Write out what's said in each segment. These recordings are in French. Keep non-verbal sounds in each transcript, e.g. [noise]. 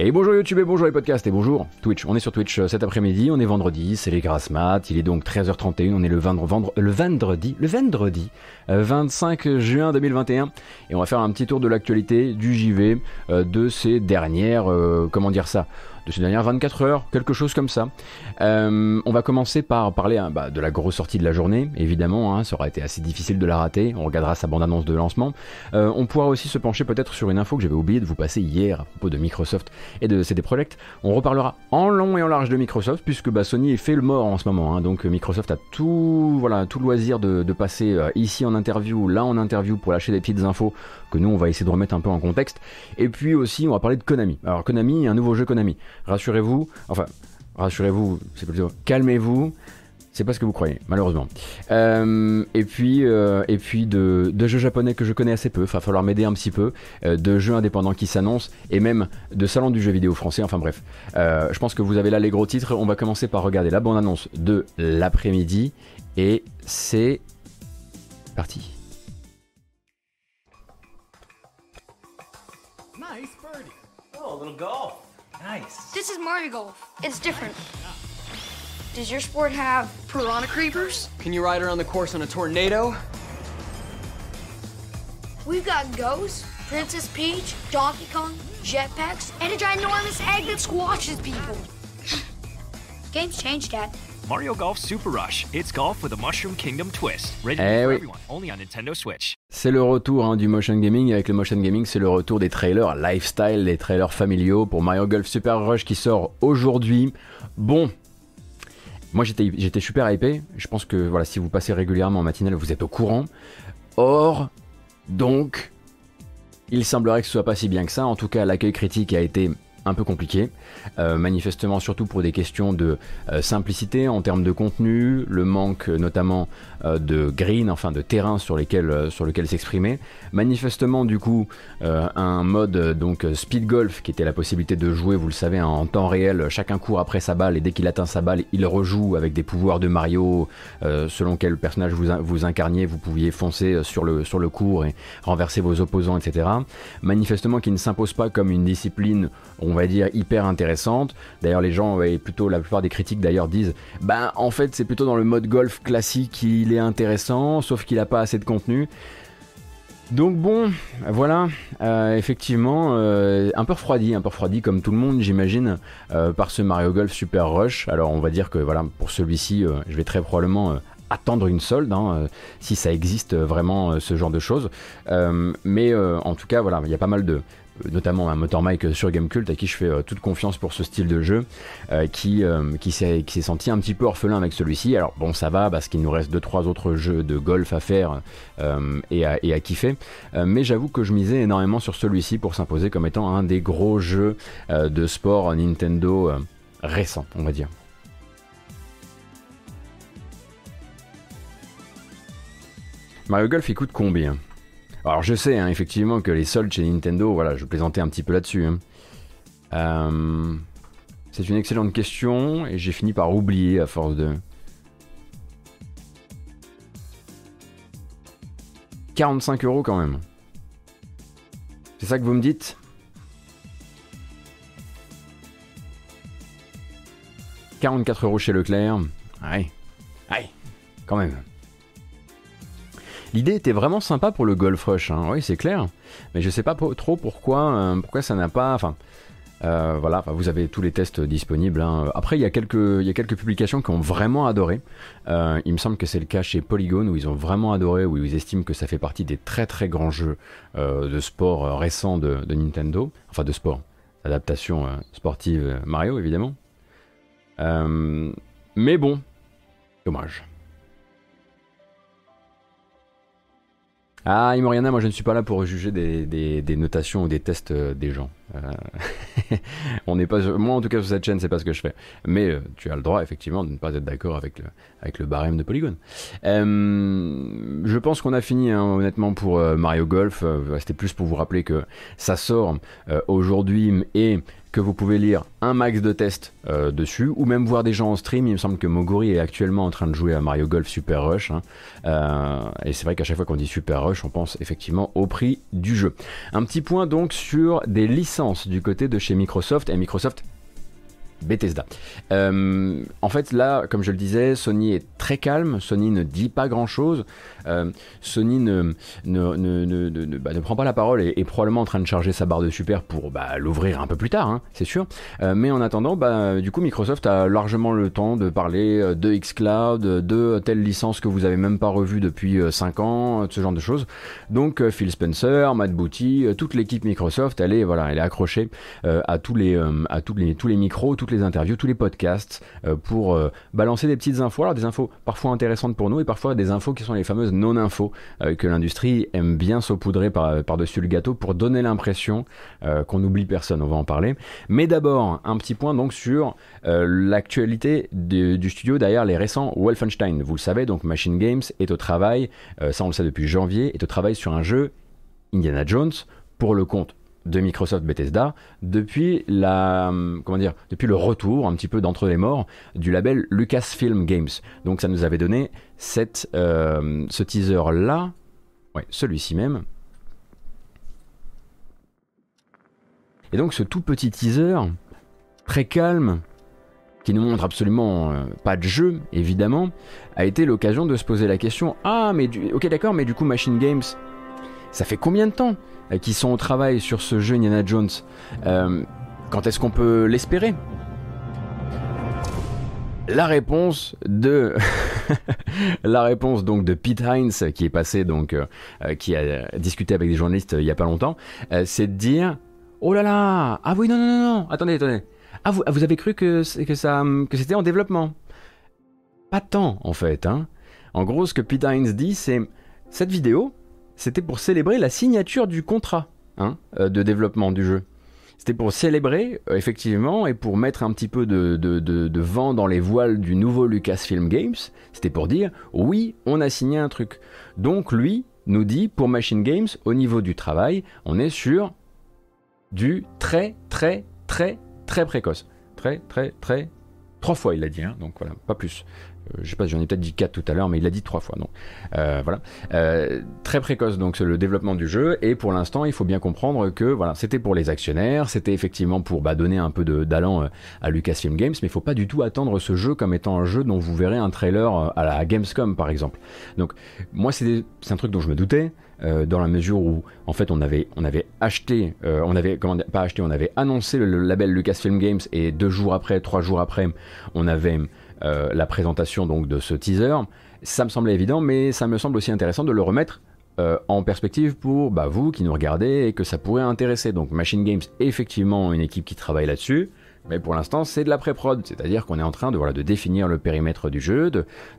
Et bonjour YouTube et bonjour les podcasts et bonjour Twitch. On est sur Twitch euh, cet après-midi, on est vendredi, c'est les grasses mat, il est donc 13h31, on est le, vendre, le vendredi, le vendredi 25 euh, juin 2021 et on va faire un petit tour de l'actualité du JV euh, de ces dernières, comment dire ça, de ces dernières 24 heures, quelque chose comme ça. Euh, on va commencer par parler hein, bah, de la grosse sortie de la journée, évidemment, hein, ça aura été assez difficile de la rater, on regardera sa bande-annonce de lancement. Euh, on pourra aussi se pencher peut-être sur une info que j'avais oublié de vous passer hier à propos de Microsoft et de CD Projekt. On reparlera en long et en large de Microsoft, puisque bah, Sony fait le mort en ce moment, hein. donc Microsoft a tout, voilà, tout loisir de, passer euh, ici en interview, là en interview pour lâcher des petites infos que nous on va essayer de remettre un peu en contexte. Et puis aussi on va parler de Konami. Alors Konami, un nouveau jeu Konami. Rassurez-vous, enfin rassurez-vous, c'est plutôt calmez-vous. C'est pas ce que vous croyez, malheureusement. Euh, et puis, euh, et puis de, jeux japonais que je connais assez peu, il va falloir m'aider un petit peu, euh, de jeux indépendants qui s'annoncent, et même de salons du jeu vidéo français, enfin bref. je pense que vous avez là les gros titres. On va commencer par regarder la bande-annonce de l'après-midi, et c'est parti. Little golf. Nice. This is Mario Golf. It's different. Does your sport have piranha creepers? Can you ride around the course on a tornado? We've got ghosts, Princess Peach, Donkey Kong, jetpacks, and a ginormous egg that squashes people. [laughs] Games changed, Dad. Mario Golf Super Rush. It's golf with a Mushroom Kingdom twist. Ready eh for everyone. Only on Nintendo Switch. C'est le retour hein, du motion gaming. Avec le motion gaming, c'est le retour des trailers lifestyle, des trailers familiaux pour Mario Golf Super Rush qui sort aujourd'hui. Bon, moi j'étais, j'étais super hypé. Je pense que voilà, si vous passez régulièrement en matinale, vous êtes au courant. Or, donc, il semblerait que ce soit pas si bien que ça. En tout cas, l'accueil critique a été un peu compliqué, euh, manifestement surtout pour des questions de euh, simplicité en termes de contenu, le manque notamment euh, de green, enfin de terrain sur lesquels sur lequel s'exprimer. Manifestement du coup un mode donc speed golf qui était la possibilité de jouer, vous le savez, en temps réel, chacun court après sa balle et dès qu'il atteint sa balle, il rejoue avec des pouvoirs de Mario selon quel personnage vous, vous incarniez, vous pouviez foncer sur le, sur le cours et renverser vos opposants, etc. Manifestement qui ne s'impose pas comme une discipline, on va dire, hyper intéressante. D'ailleurs, les gens, et plutôt la plupart des critiques d'ailleurs disent, ben en fait c'est plutôt dans le mode golf classique qu'il est intéressant, sauf qu'il n'a pas assez de contenu. Donc bon, voilà, euh, effectivement, euh, un peu refroidi, un peu refroidi comme tout le monde, j'imagine, euh, par ce Mario Golf Super Rush. Alors on va dire que voilà, pour celui-ci, je vais très probablement attendre une solde, hein, si ça existe vraiment ce genre de choses. mais en tout cas, voilà, il y a pas mal de, notamment un motor Mike sur Gamecult à qui je fais euh, toute confiance pour ce style de jeu euh, qui, euh, s'est senti un petit peu orphelin avec celui-ci. Alors bon ça va parce qu'il nous reste 2-3 autres jeux de golf à faire et à, et, à, kiffer. mais j'avoue que je misais énormément sur celui-ci pour s'imposer comme étant un des gros jeux de sport Nintendo récents on va dire. Mario Golf il coûte combien? Alors je sais hein, effectivement que les soldes chez Nintendo, voilà, je plaisantais un petit peu là-dessus. Hein. Euh, c'est une excellente question et j'ai fini par oublier à force de... 45 euros quand même. C'est ça que vous me dites? 44 euros chez Leclerc. Ouais. Ouais. Quand même. L'idée était vraiment sympa pour le Golf Rush, hein. oui c'est clair, mais je sais pas trop pourquoi, euh, pourquoi ça n'a pas... Enfin, euh, voilà, vous avez tous les tests disponibles. Hein. Après, il y, a quelques, publications qui ont vraiment adoré. Euh, il me semble que c'est le cas chez Polygon où ils ont vraiment adoré, où ils estiment que ça fait partie des très très grands jeux de sport récents de, Nintendo. Enfin, de sport. Adaptation sportive Mario, évidemment. mais bon, dommage. Ah, Imoriana, moi je ne suis pas là pour juger des, notations ou des tests euh, des gens. Euh, [laughs] on pas, moi en tout cas sur cette chaîne, c'est pas ce que je fais. Mais euh, tu as le droit effectivement de ne pas être d'accord avec le, barème de Polygon. je pense qu'on a fini hein, honnêtement pour Mario Golf. C'était plus pour vous rappeler que ça sort aujourd'hui et que vous pouvez lire un max de tests euh, dessus, ou même voir des gens en stream. Il me semble que Moguri est actuellement en train de jouer à Mario Golf Super Rush. Hein. Euh, et c'est vrai qu'à chaque fois qu'on dit Super Rush, on pense effectivement au prix du jeu. Un petit point donc sur des licences licence du côté de chez Microsoft et Microsoft Bethesda. Euh, en fait, là, comme je le disais, Sony est très calme. Sony ne dit pas grand-chose. Euh, Sony bah, ne, prend pas la parole et est probablement en train de charger sa barre de super pour bah, l'ouvrir un peu plus tard, hein, c'est sûr. Euh, mais en attendant, bah, du coup, Microsoft a largement le temps de parler de xCloud, de telle licence que vous avez même pas revue depuis 5 ans, ce genre de choses. Donc, Phil Spencer, Matt Booty, toute l'équipe Microsoft, elle est, voilà, elle est accrochée à tous les, à tous les, micros, les interviews, tous les podcasts pour balancer des petites infos. Alors, des infos parfois intéressantes pour nous et parfois des infos qui sont les fameuses non-infos euh, que l'industrie aime bien saupoudrer par, par-dessus le gâteau pour donner l'impression euh, qu'on n'oublie personne, on va en parler. Mais d'abord, un petit point donc sur euh, l'actualité du studio derrière les récents Wolfenstein. Vous le savez, donc Machine Games est au travail, ça on le sait depuis janvier, est au travail sur un jeu Indiana Jones pour le compte de Microsoft Bethesda depuis la comment dire depuis le retour un petit peu d'entre les morts du label Lucasfilm Games. Donc ça nous avait donné euh, ce teaser là, ouais, celui-ci même. Et donc ce tout petit teaser très calme qui ne montre absolument euh, pas de jeu évidemment a été l'occasion de se poser la question ah mais du, ok d'accord mais du coup Machine Games ça fait combien de temps qui sont au travail sur ce jeu Indiana Jones. Euh, quand est-ce qu'on peut l'espérer? La réponse de [laughs] la réponse donc de Pete Hines qui est passé donc euh, qui a discuté avec des journalistes il y a pas longtemps, c'est de dire oh là là ah oui non non non non attendez attendez ah vous, vous avez cru que que ça que c'était en développement? Pas tant en fait hein. En gros ce que Pete Hines dit c'est cette vidéo c'était pour célébrer la signature du contrat hein, euh, de développement du jeu. C'était pour célébrer, euh, effectivement, et pour mettre un petit peu de, vent dans les voiles du nouveau Lucasfilm Games. C'était pour dire, oui, on a signé un truc. Donc lui nous dit, pour Machine Games, au niveau du travail, on est sur du très, très, très, très précoce. Très, très, très... Trois fois, il a dit, hein, donc voilà, pas plus. Euh, je sais pas, j'en ai peut-être dit 4 tout à l'heure, mais il l'a dit trois fois. Donc euh, voilà, euh, très précoce donc le développement du jeu. Et pour l'instant, il faut bien comprendre que voilà, c'était pour les actionnaires, c'était effectivement pour bah, donner un peu d'allant à Lucasfilm Games, mais il faut pas du tout attendre ce jeu comme étant un jeu dont vous verrez un trailer à la Gamescom par exemple. Donc moi c'est un truc dont je me doutais. dans la mesure où en fait on avait on avait acheté on avait pas acheté on avait annoncé le, le, label Lucasfilm Games et deux jours après trois jours après on avait euh, la présentation donc de ce teaser. Ça me semblait évident, mais ça me semble aussi intéressant de le remettre euh, en perspective pour bah, vous qui nous regardez et que ça pourrait intéresser. Donc Machine Games effectivement une équipe qui travaille là-dessus. Mais pour l'instant, c'est de la pré-prod, c'est-à-dire qu'on est en train de, voilà, de définir le périmètre du jeu,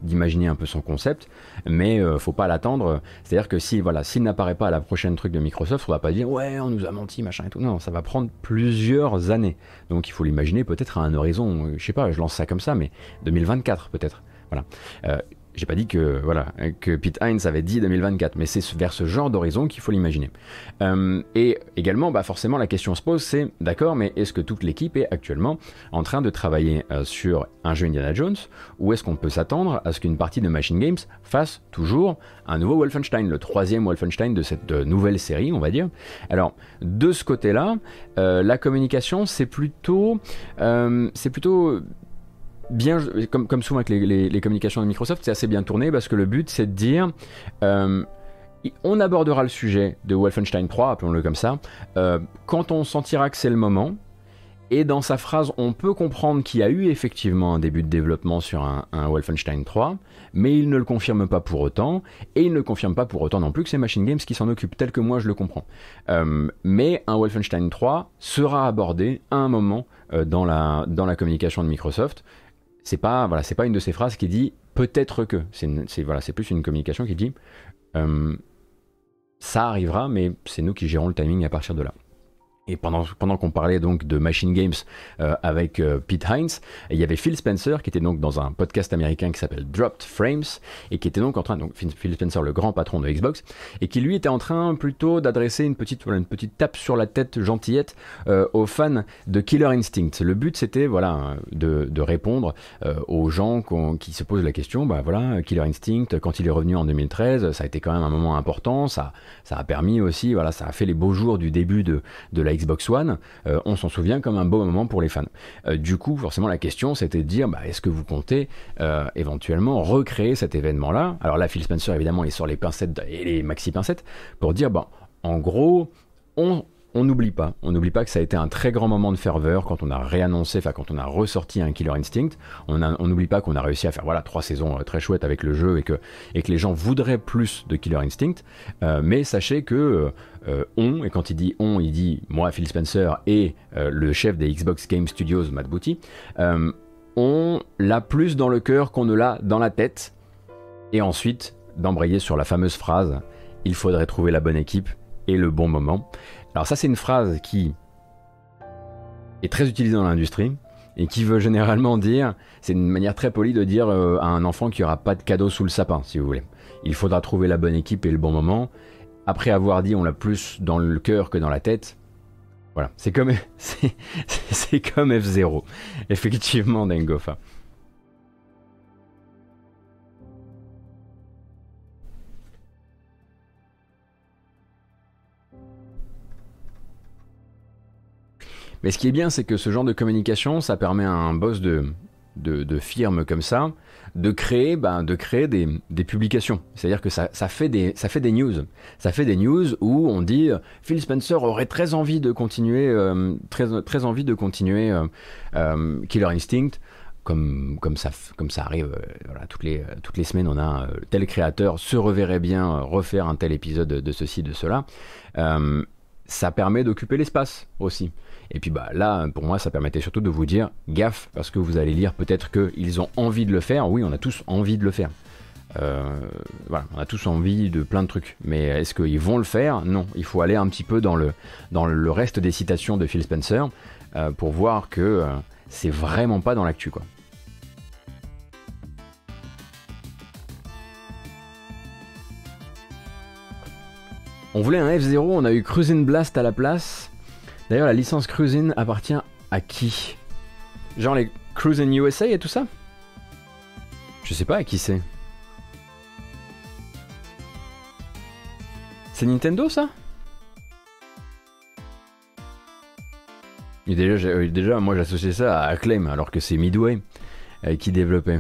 d'imaginer un peu son concept, mais euh, faut pas l'attendre. C'est-à-dire que si, voilà, s'il n'apparaît pas à la prochaine truc de Microsoft, on va pas dire ouais, on nous a menti, machin et tout. Non, ça va prendre plusieurs années. Donc il faut l'imaginer peut-être à un horizon, euh, je sais pas, je lance ça comme ça, mais 2024 peut-être. Voilà. Euh, j'ai pas dit que voilà que Pete Hines avait dit 2024, mais c'est vers ce genre d'horizon qu'il faut l'imaginer. Euh, et également, bah forcément, la question se pose, c'est d'accord, mais est-ce que toute l'équipe est actuellement en train de travailler euh, sur un jeu Indiana Jones, ou est-ce qu'on peut s'attendre à ce qu'une partie de Machine Games fasse toujours un nouveau Wolfenstein, le troisième Wolfenstein de cette euh, nouvelle série, on va dire? Alors de ce côté-là, la communication, c'est plutôt, c'est plutôt comme souvent avec les, communications de Microsoft, c'est assez bien tourné parce que le but c'est de dire euh, on abordera le sujet de Wolfenstein 3, appelons-le comme ça, euh, quand on sentira que c'est le moment. Et dans sa phrase, on peut comprendre qu'il y a eu effectivement un début de développement sur un, Wolfenstein 3, mais il ne le confirme pas pour autant, et il ne confirme pas pour autant non plus que c'est Machine Games qui s'en occupe, tel que moi je le comprends. Euh, mais un Wolfenstein 3 sera abordé à un moment dans, la, dans la communication de Microsoft c'est pas pas une de ces phrases qui dit peut-être que. C'est voilà, c'est plus une communication qui dit euh, ça arrivera, mais c'est nous qui gérons le timing à partir de là. Et pendant, pendant qu'on parlait donc de Machine Games euh, avec euh, Pete Hines, il y avait Phil Spencer qui était donc dans un podcast américain qui s'appelle Dropped Frames et qui était donc en train, donc Phil Spencer, le grand patron de Xbox, et qui lui était en train plutôt d'adresser une petite, voilà, une petite tape sur la tête gentillette euh, aux fans de Killer Instinct. Le but c'était voilà de, de répondre aux gens qui se posent la question, bah voilà, Killer Instinct, quand il est revenu en 2013, ça a été quand même un moment important, ça, ça a permis aussi, voilà, ça a fait les beaux jours du début de, de la Xbox One, on s'en souvient comme un beau moment pour les fans. du coup, forcément, la question c'était de dire, bah, est-ce que vous comptez éventuellement recréer cet événement-là? Alors là, Phil Spencer, évidemment, il sort les pincettes et les maxi pincettes pour dire, bah, en gros, on on n'oublie pas, on n'oublie pas que ça a été un très grand moment de ferveur quand on a réannoncé, enfin quand on a ressorti un Killer Instinct. On n'oublie pas qu'on a réussi à faire voilà trois saisons euh, très chouettes avec le jeu et que, et que les gens voudraient plus de Killer Instinct. Euh, mais sachez que euh, on, et quand il dit on, il dit moi, Phil Spencer et le chef des Xbox Game Studios, Matt Booty, on l'a plus dans le cœur qu'on ne l'a dans la tête. Et ensuite, d'embrayer sur la fameuse phrase il faudrait trouver la bonne équipe et le bon moment. Alors ça c'est une phrase qui est très utilisée dans l'industrie et qui veut généralement dire, c'est une manière très polie de dire euh, à un enfant qu'il n'y aura pas de cadeau sous le sapin, si vous voulez. Il faudra trouver la bonne équipe et le bon moment. Après avoir dit on l'a plus dans le cœur que dans la tête, voilà, c'est comme, [laughs] c'est, comme F0, effectivement, Dengofa. Mais ce qui est bien, c'est que ce genre de communication, ça permet à un boss de, de, firme comme ça de créer, ben, de créer des, des publications. C'est-à-dire que ça, ça, fait des, ça fait des news. Ça fait des news où on dit Phil Spencer aurait très envie de continuer, euh, très, très envie de continuer euh, euh, Killer Instinct. Comme, comme, ça, comme ça arrive voilà, toutes, les, toutes les semaines, on a tel créateur se reverrait bien refaire un tel épisode de ceci, de cela. ça permet d'occuper l'espace aussi. Et puis bah là, pour moi, ça permettait surtout de vous dire gaffe, parce que vous allez lire peut-être qu'ils ont envie de le faire. Oui, on a tous envie de le faire. Euh, voilà, on a tous envie de plein de trucs. Mais est-ce qu'ils vont le faire? Non. Il faut aller un petit peu dans le, dans le reste des citations de Phil Spencer euh, pour voir que euh, c'est vraiment pas dans l'actu quoi. On voulait un F0, on a eu Cruising Blast à la place. D'ailleurs, la licence Cruising appartient à qui Genre les Cruising USA et tout ça Je sais pas à qui c'est. C'est Nintendo ça déjà, euh, déjà, moi j'associais ça à Acclaim alors que c'est Midway euh, qui développait.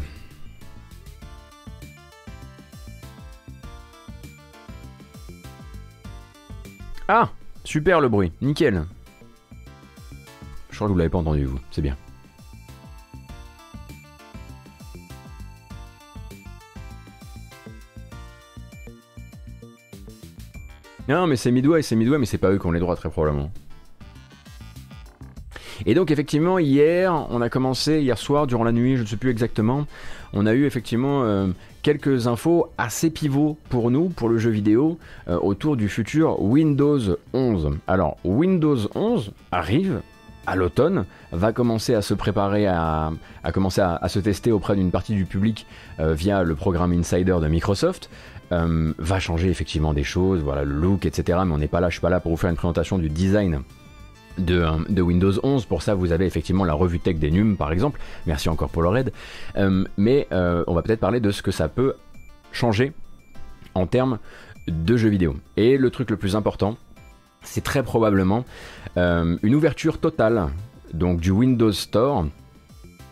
Ah Super le bruit, nickel crois que vous l'avez pas entendu, vous. C'est bien. Non, mais c'est Midway, c'est Midway, mais c'est pas eux qui ont les droits, très probablement. Et donc effectivement hier, on a commencé hier soir durant la nuit, je ne sais plus exactement, on a eu effectivement euh, quelques infos assez pivots pour nous, pour le jeu vidéo, euh, autour du futur Windows 11. Alors Windows 11 arrive, à l'automne, va commencer à se préparer à, commencer à, se tester auprès d'une partie du public euh, via le programme Insider de Microsoft. Euh, va changer effectivement des choses, voilà le look, etc. Mais on n'est pas là, je suis pas là pour vous faire une présentation du design de, euh, Windows 11. Pour ça, vous avez effectivement la revue tech des NUM, par exemple. Merci encore pour leur aide. mais on va peut-être parler de ce que ça peut changer en termes de jeux vidéo. Et le truc le plus important, c'est très probablement euh, une ouverture totale donc du Windows Store.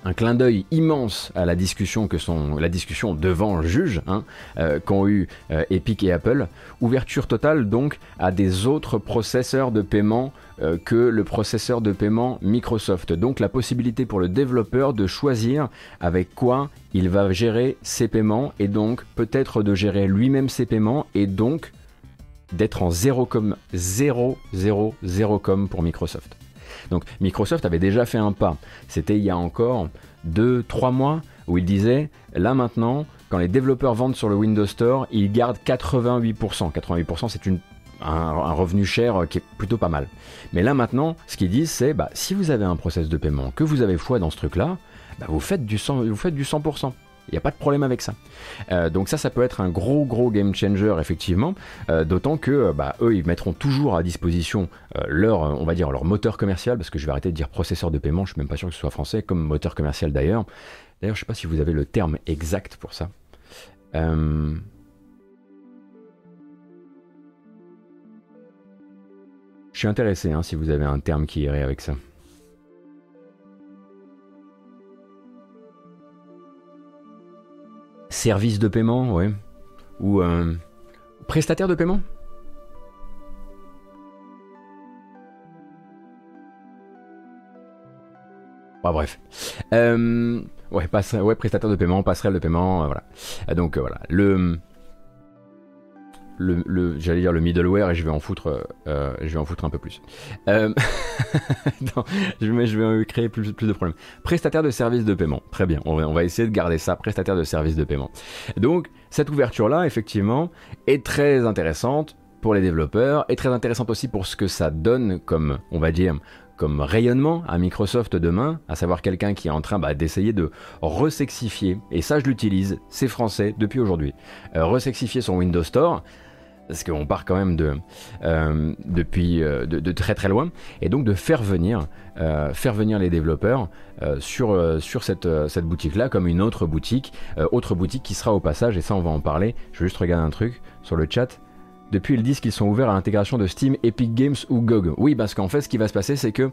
Un clin d'œil immense à la discussion que sont la discussion devant le juge hein, euh, qu'ont eu euh, Epic et Apple. Ouverture totale donc à des autres processeurs de paiement que le processeur de paiement Microsoft. Donc la possibilité pour le développeur de choisir avec quoi il va gérer ses paiements et donc peut-être de gérer lui-même ses paiements et donc d'être en 0 com 0 0 0 com pour Microsoft. Donc Microsoft avait déjà fait un pas. C'était il y a encore 2-3 mois où il disait là maintenant, quand les développeurs vendent sur le Windows Store, ils gardent 88%. 88% c'est un, revenu cher qui est plutôt pas mal. Mais là maintenant, ce qu'ils disent, c'est bah, si vous avez un process de paiement, que vous avez foi dans ce truc-là, bah, vous, faites du 100, vous faites du 100%. Il n'y a pas de problème avec ça. Euh, donc ça, ça peut être un gros gros game changer effectivement, euh, d'autant que euh, bah, eux, ils mettront toujours à disposition leur, on va dire leur moteur commercial, parce que je vais arrêter de dire processeur de paiement, je suis même pas sûr que ce soit français, comme moteur commercial d'ailleurs. D'ailleurs, je sais pas si vous avez le terme exact pour ça. Je suis intéressé hein, si vous avez un terme qui irait avec ça. Service de paiement, ouais. Ou euh, prestataire de paiement? Bah, bref. Euh, ouais, ouais, prestataire de paiement, passerelle de paiement, euh, voilà. Donc voilà. Le le, j'allais dire le middleware et je vais en foutre, euh, je vais en foutre un peu plus. Euh, [laughs] non, je, vais, créer plus, de problèmes. Prestataire de services de paiement, très bien. On va, essayer de garder ça, prestataire de services de paiement. Donc cette ouverture là, effectivement, est très intéressante pour les développeurs, et très intéressante aussi pour ce que ça donne comme, on va dire, comme rayonnement à Microsoft demain, à savoir quelqu'un qui est en train bah, d'essayer de resexifier, et ça je l'utilise, c'est français depuis aujourd'hui, euh, resexifier son Windows Store, parce qu'on part quand même de, euh, depuis euh, de, très très loin, et donc de faire venir, euh, faire venir les développeurs sur, cette, cette boutique-là comme une autre boutique, autre boutique qui sera au passage, et ça on va en parler, je vais juste regarder un truc sur le chat. Depuis, ils disent qu'ils sont ouverts à l'intégration de Steam, Epic Games ou GOG. Oui, parce qu'en fait, ce qui va se passer, c'est que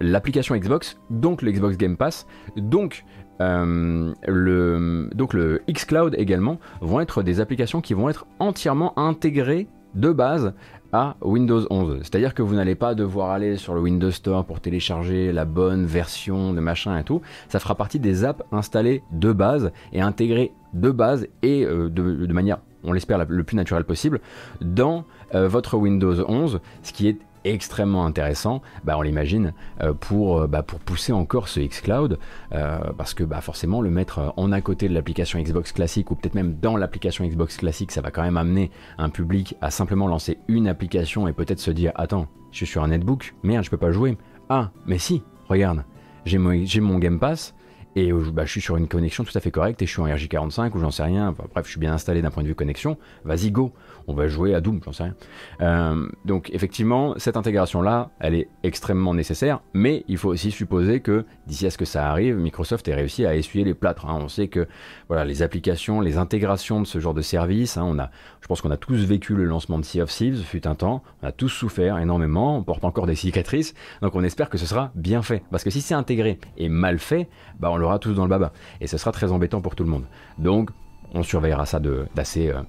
l'application Xbox, donc le Xbox Game Pass, donc euh, le, donc le xCloud également vont être des applications qui vont être entièrement intégrées de base à Windows 11. C'est-à-dire que vous n'allez pas devoir aller sur le Windows Store pour télécharger la bonne version de machin et tout. Ça fera partie des apps installées de base et intégrées de base et euh, de, manière, on l'espère, le plus naturelle possible dans euh, votre Windows 11, ce qui est extrêmement intéressant, bah, on l'imagine, euh, pour, euh, bah, pour pousser encore ce xCloud, euh, parce que bah, forcément le mettre en à côté de l'application Xbox classique, ou peut-être même dans l'application Xbox classique, ça va quand même amener un public à simplement lancer une application et peut-être se dire, attends, je suis sur un netbook, merde, je peux pas jouer. Ah, mais si, regarde, j'ai mon, Game Pass, et bah, je suis sur une connexion tout à fait correcte et je suis en RJ45 ou j'en sais rien, bref, je suis bien installé d'un point de vue connexion, vas-y go, on va jouer à Doom, j'en sais rien. Euh, donc effectivement, cette intégration-là, elle est extrêmement nécessaire, mais il faut aussi supposer que d'ici à ce que ça arrive, Microsoft ait réussi à essuyer les plâtres. Hein. On sait que voilà, les applications, les intégrations de ce genre de service, hein, on a, je pense qu'on a tous vécu le lancement de Sea of Thieves, fut un temps, on a tous souffert énormément, on porte encore des cicatrices, donc on espère que ce sera bien fait. Parce que si c'est intégré et mal fait, bah on l'aura tous dans le baba. Et ce sera très embêtant pour tout le monde. Donc on surveillera ça d'assez euh,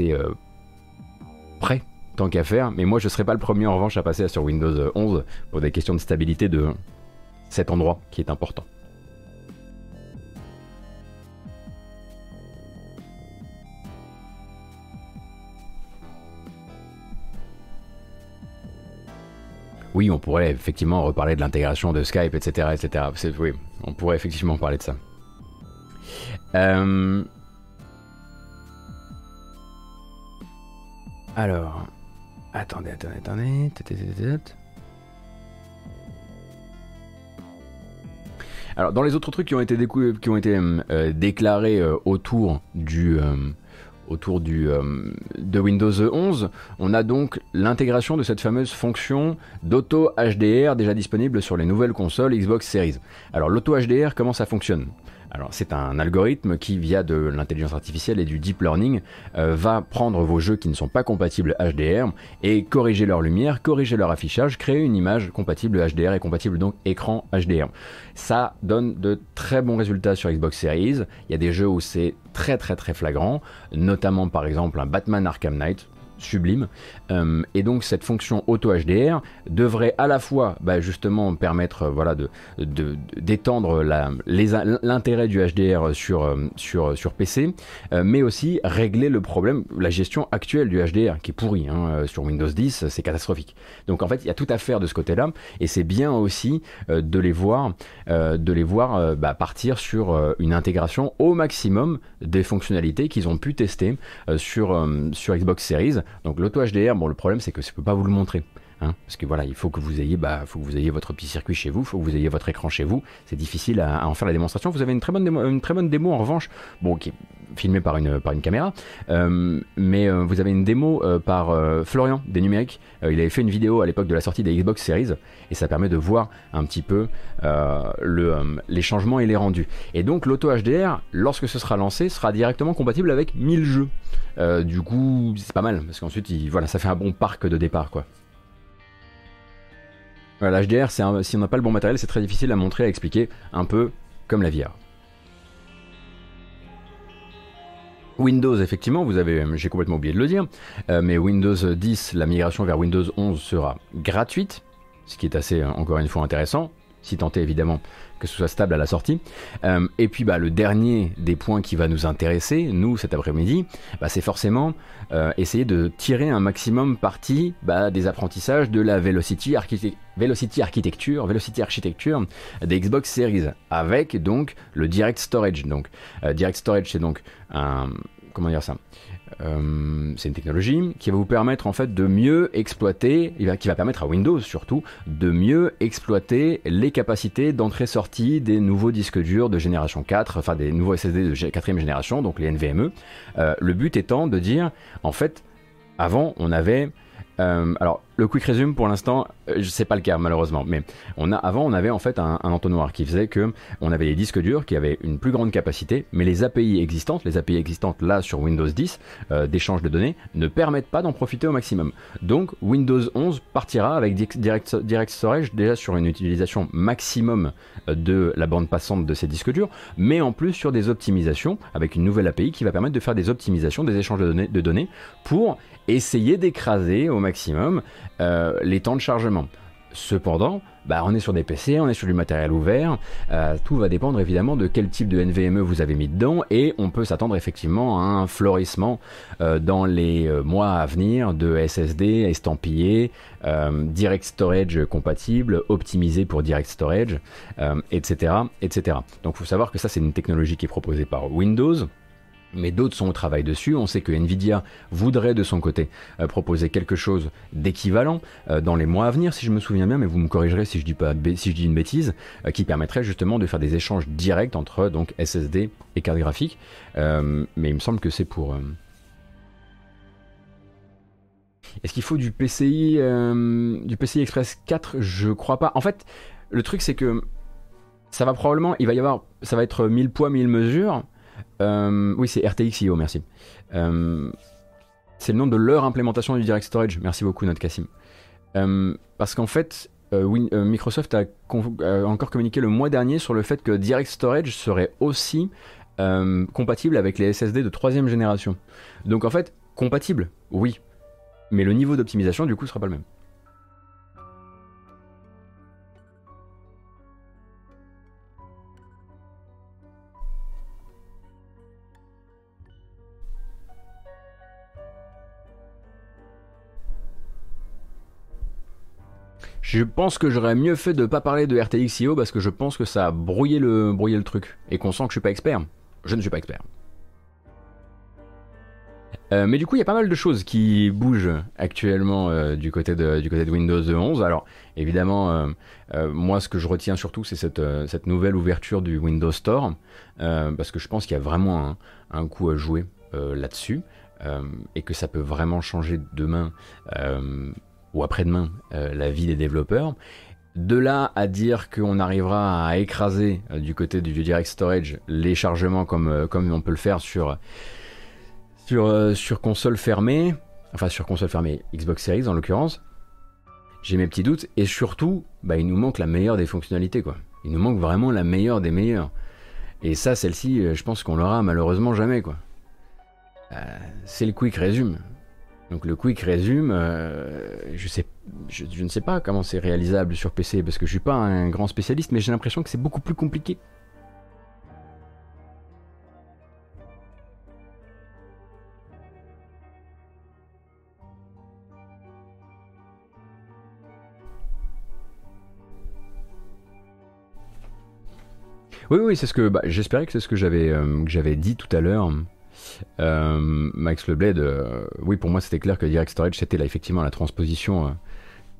euh, tant qu'à faire. Mais moi, je serai pas le premier en revanche à passer sur Windows 11 pour des questions de stabilité de cet endroit qui est important. Oui, on pourrait effectivement reparler de l'intégration de Skype, etc. etc. Oui, on pourrait effectivement parler de ça. Euh, Alors, attendez, attendez, attendez. Alors, dans les autres trucs qui ont été, déclarés autour de Windows 11, on a donc l'intégration de cette fameuse fonction d'auto HDR déjà disponible sur les nouvelles consoles Xbox Series. Alors, l'auto HDR, comment ça fonctionne? Alors c'est un algorithme qui, via de l'intelligence artificielle et du deep learning, euh, va prendre vos jeux qui ne sont pas compatibles HDR et corriger leur lumière, corriger leur affichage, créer une image compatible HDR et compatible donc écran HDR. Ça donne de très bons résultats sur Xbox Series. Il y a des jeux où c'est très très très flagrant, notamment par exemple un Batman Arkham Knight, sublime. Euh, et donc cette fonction auto HDR devrait à la fois bah, justement permettre euh, voilà, d'étendre l'intérêt du HDR sur, euh, sur, sur PC, mais aussi régler le problème, la gestion actuelle du HDR qui est pourri hein, sur Windows 10, c'est catastrophique. Donc en fait il y a tout à faire de ce côté-là et c'est bien aussi de les voir, de les voir bah, partir sur une intégration au maximum des fonctionnalités qu'ils ont pu tester sur, sur Xbox Series donc l'auto Bon le problème c'est que je peux pas vous le montrer. Hein, parce que voilà, il faut que vous ayez, bah, faut que vous ayez votre petit circuit chez vous, il faut que vous ayez votre écran chez vous. C'est difficile à, en faire la démonstration. Vous avez une très bonne démo, en revanche, bon, qui est filmée par une, caméra, euh, mais euh, vous avez une démo euh, par Florian des numériques. il avait fait une vidéo à l'époque de la sortie des Xbox Series et ça permet de voir un petit peu le, les changements et les rendus. Et donc l'auto HDR, lorsque ce sera lancé, sera directement compatible avec 1000 jeux. Du coup, c'est pas mal parce qu'ensuite, voilà, ça fait un bon parc de départ, quoi. L'HDR, si on n'a pas le bon matériel, c'est très difficile à montrer, à expliquer, un peu comme la VR. Windows, effectivement, vous avez, j'ai complètement oublié de le dire, euh, mais Windows 10, la migration vers Windows 11 sera gratuite, ce qui est assez, euh, encore une fois, intéressant, si tant est évidemment que ce soit stable à la sortie. Euh, et puis bah, le dernier des points qui va nous intéresser, nous, cet après-midi, bah, c'est forcément essayer de tirer un maximum parti bah, des apprentissages de la Velocity, Velocity Architecture, Velocity Architecture des Xbox Series, avec donc le Direct Storage. Donc, Direct Storage, c'est donc un... Comment dire ça? Euh, c'est une technologie qui va vous permettre en fait de mieux exploiter, qui va permettre à Windows surtout de mieux exploiter les capacités d'entrée-sortie des nouveaux disques durs de génération 4, enfin des nouveaux SSD de quatrième génération, donc les NVMe. Euh, le but étant de dire, en fait, avant on avait euh, alors, le quick resume pour l'instant, euh, sais pas le cas malheureusement, mais avant on avait en fait un, entonnoir qui faisait que on avait des disques durs qui avaient une plus grande capacité, mais les API existantes, les API existantes là sur Windows 10 euh, d'échange de données ne permettent pas d'en profiter au maximum. Donc Windows 11 partira avec Direct, Storage déjà sur une utilisation maximum de la bande passante de ces disques durs, mais en plus sur des optimisations avec une nouvelle API qui va permettre de faire des optimisations des échanges de données pour essayer d'écraser au maximum euh, les temps de chargement. Cependant, bah, on est sur des PC, on est sur du matériel ouvert, euh, tout va dépendre évidemment de quel type de NVMe vous avez mis dedans et on peut s'attendre effectivement à un florissement euh, dans les mois à venir de SSD estampillés, Direct Storage compatible, optimisé pour Direct Storage, etc., etc. Donc il faut savoir que ça c'est une technologie qui est proposée par Windows mais d'autres sont au travail dessus. On sait que Nvidia voudrait de son côté euh, proposer quelque chose d'équivalent euh, dans les mois à venir, si je me souviens bien, mais vous me corrigerez si je dis, pas, si je dis une bêtise, euh, qui permettrait justement de faire des échanges directs entre donc SSD et carte graphique. mais il me semble que c'est pour... Est-ce qu'il faut du PCI, du PCI Express 4 Je crois pas. En fait, le truc c'est que ça va probablement, il va y avoir, ça va être 1000 poids, 1000 mesures. Euh, oui, c'est RTX.io, merci. Euh, c'est le nom de leur implémentation du Direct Storage. Merci beaucoup, notre Cassim. Euh, parce qu'en fait, Microsoft a, encore communiqué le mois dernier sur le fait que Direct Storage serait aussi compatible avec les SSD de troisième génération. Donc en fait, compatible, oui. Mais le niveau d'optimisation, du coup, sera pas le même. Je pense que j'aurais mieux fait de pas parler de RTX.io parce que je pense que ça a brouillé le, truc et qu'on sent que je suis pas expert. Je ne suis pas expert. Euh, mais du coup, il y a pas mal de choses qui bougent actuellement euh, du, côté de, Windows 11. Alors, évidemment, euh, moi, ce que je retiens surtout, c'est cette, nouvelle ouverture du Windows Store, parce que je pense qu'il y a vraiment un coup à jouer là-dessus, et que ça peut vraiment changer demain ou après-demain euh, la vie des développeurs. De là à dire qu'on arrivera à écraser euh, du côté du Direct Storage les chargements comme, euh, comme on peut le faire sur, sur, sur console fermée, enfin sur console fermée Xbox Series en l'occurrence, j'ai mes petits doutes et surtout bah, il nous manque la meilleure des fonctionnalités quoi. Il nous manque vraiment la meilleure des meilleures. Et ça, celle-ci, je pense qu'on l'aura malheureusement jamais c'est le quick résume. Donc le quick résume, euh, je, sais, je, ne sais pas comment c'est réalisable sur PC parce que je suis pas un grand spécialiste, mais j'ai l'impression que c'est beaucoup plus compliqué. Oui, oui, c'est ce que bah, j'espérais que c'est ce que j'avais euh, que j'avais dit tout à l'heure. Euh, Max Lebled, euh, oui, pour moi c'était clair que Direct Storage c'était là effectivement la transposition, euh,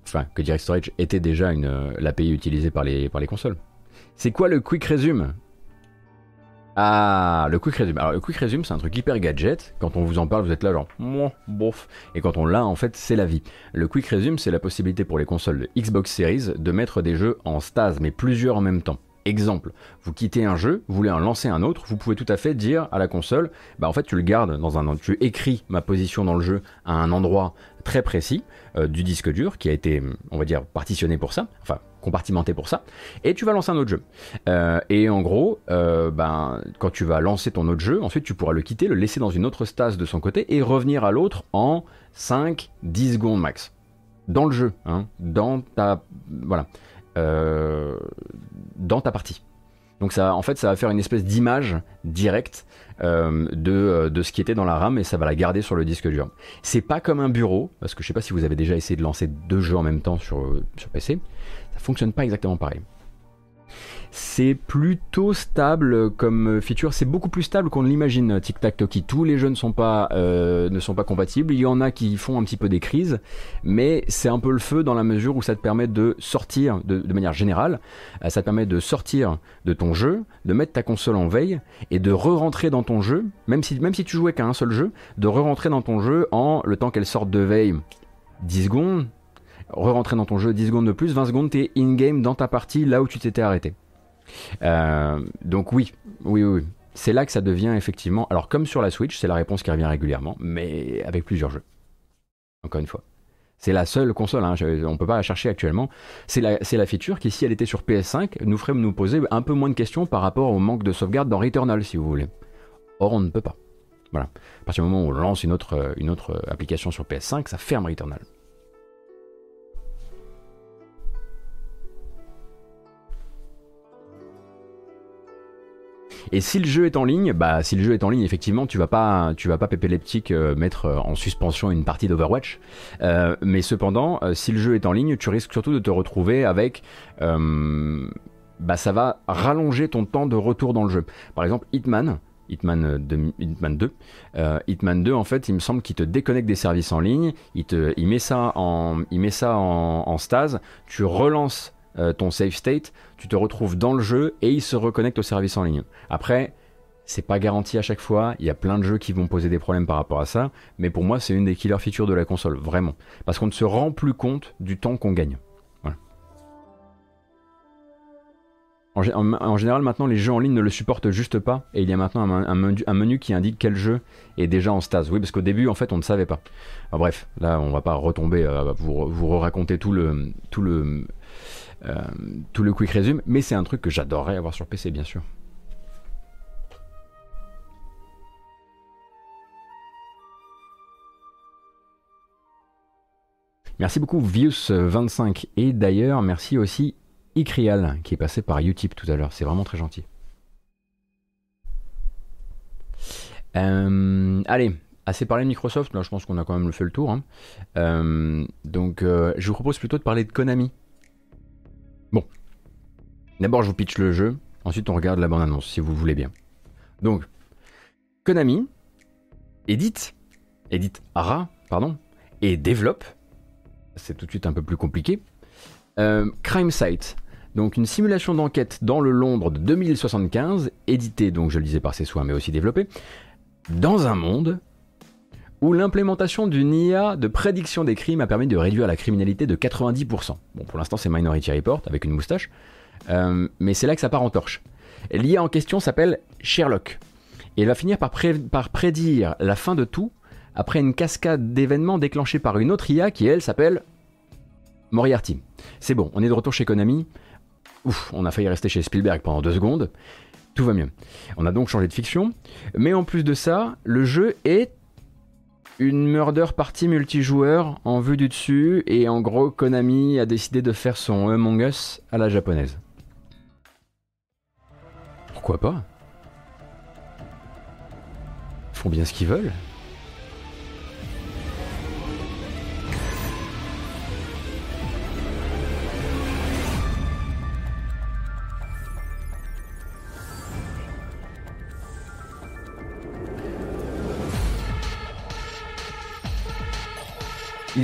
enfin que Direct Storage était déjà une l'API utilisée par les, consoles. C'est quoi le Quick Resume? Ah, le Quick Resume. Alors, le Quick Resume, c'est un truc hyper gadget. Quand on vous en parle, vous êtes là, genre, bof. Et quand on l'a, en fait, c'est la vie. Le Quick Resume, c'est la possibilité pour les consoles de Xbox Series de mettre des jeux en stase, mais plusieurs en même temps. Exemple, vous quittez un jeu, vous voulez en lancer un autre, vous pouvez tout à fait dire à la console, bah en fait tu le gardes dans un, tu écris ma position dans le jeu à un endroit très précis euh, du disque dur qui a été, on va dire, partitionné pour ça, enfin compartimenté pour ça, et tu vas lancer un autre jeu. Euh, et en gros, euh, ben, quand tu vas lancer ton autre jeu, ensuite tu pourras le quitter, le laisser dans une autre stase de son côté et revenir à l'autre en 5-10 secondes max. Dans le jeu, hein, dans ta. Voilà. Euh, dans ta partie. Donc ça, en fait, ça va faire une espèce d'image directe euh, de, euh, de, ce qui était dans la RAM et ça va la garder sur le disque dur. C'est pas comme un bureau, parce que je sais pas si vous avez déjà essayé de lancer deux jeux en même temps sur, sur PC, ça fonctionne pas exactement pareil. C'est plutôt stable comme feature, c'est beaucoup plus stable qu'on ne l'imagine Tic Tac Toki. Tous les jeux ne sont, pas, euh, ne sont pas compatibles, il y en a qui font un petit peu des crises, mais c'est un peu le feu dans la mesure où ça te permet de sortir, de, manière générale, euh, ça te permet de sortir de ton jeu, de mettre ta console en veille et de re-rentrer dans ton jeu, même si, même si tu jouais qu'à un seul jeu, de re-rentrer dans ton jeu en le temps qu'elle sorte de veille 10 secondes, re-rentrer dans ton jeu 10 secondes de plus, 20 secondes, t'es in-game dans ta partie là où tu t'étais arrêté. Euh, donc oui, oui, oui. C'est là que ça devient effectivement. Alors comme sur la Switch, c'est la réponse qui revient régulièrement, mais avec plusieurs jeux. Encore une fois. C'est la seule console, hein, on ne peut pas la chercher actuellement. C'est la, la, feature qui, si elle était sur PS5, nous ferait nous poser un peu moins de questions par rapport au manque de sauvegarde dans Returnal, si vous voulez. Or, on ne peut pas. Voilà. À partir du moment où on lance une autre, une autre application sur PS5, ça ferme Returnal. Et si le jeu est en ligne, bah si le jeu est en ligne, effectivement, tu vas pas, tu vas pas pépéleptique euh, mettre euh, en suspension une partie d'Overwatch. Euh, mais cependant, si le jeu est en ligne, tu risques surtout de te retrouver avec, bah ça va rallonger ton temps de retour dans le jeu. Par exemple, Hitman. Hitman 2, Hitman 2, Hitman 2 en fait il me semble qu'il te déconnecte des services en ligne, il, te, met ça, en stase, tu relances ton save state, tu te retrouves dans le jeu et il se reconnecte au service en ligne. Après, c'est pas garanti à chaque fois, il y a plein de jeux qui vont poser des problèmes par rapport à ça, mais pour moi c'est une des killer features de la console, vraiment. Parce qu'on ne se rend plus compte du temps qu'on gagne. En, général, maintenant, les jeux en ligne ne le supportent juste pas, et il y a maintenant un, menu, qui indique quel jeu est déjà en stase. Oui, parce qu'au début, en fait, on ne savait pas. bref, là, on va pas retomber, à vous, vous raconter tout le, tout le, euh, tout le quick résume, mais c'est un truc que j'adorerais avoir sur PC, bien sûr. Merci beaucoup Vius25 et d'ailleurs merci aussi Icrial qui est passé par Utip tout à l'heure, c'est vraiment très gentil. Euh, allez, assez parlé de Microsoft, là je pense qu'on a quand même fait le tour. Hein. Euh, donc je vous propose plutôt de parler de Konami. Bon. D'abord, je vous pitch le jeu. Ensuite, on regarde la bande-annonce, si vous voulez bien. Donc, Konami édite, édite Ara, pardon, et développe, c'est tout de suite un peu plus compliqué, euh, Crime Site. Donc une simulation d'enquête dans le Londres de 2075, édité, donc je le disais par ses soins, mais aussi développé, dans un monde où l'implémentation d'une IA de prédiction des crimes a permis de réduire la criminalité de 90%. Bon, pour l'instant, c'est Minority Report avec une moustache, euh, mais c'est là que ça part en torche. L'IA en question s'appelle Sherlock, et elle va finir par, par prédire la fin de tout après une cascade d'événements déclenchés par une autre IA qui, elle, s'appelle Moriarty. C'est bon, on est de retour chez Konami. Ouf, on a failli rester chez Spielberg pendant deux secondes. Tout va mieux. On a donc changé de fiction. Mais en plus de ça, le jeu est une murder party multijoueur en vue du dessus et en gros Konami a décidé de faire son Among Us à la japonaise. Pourquoi pas? Ils font bien ce qu'ils veulent.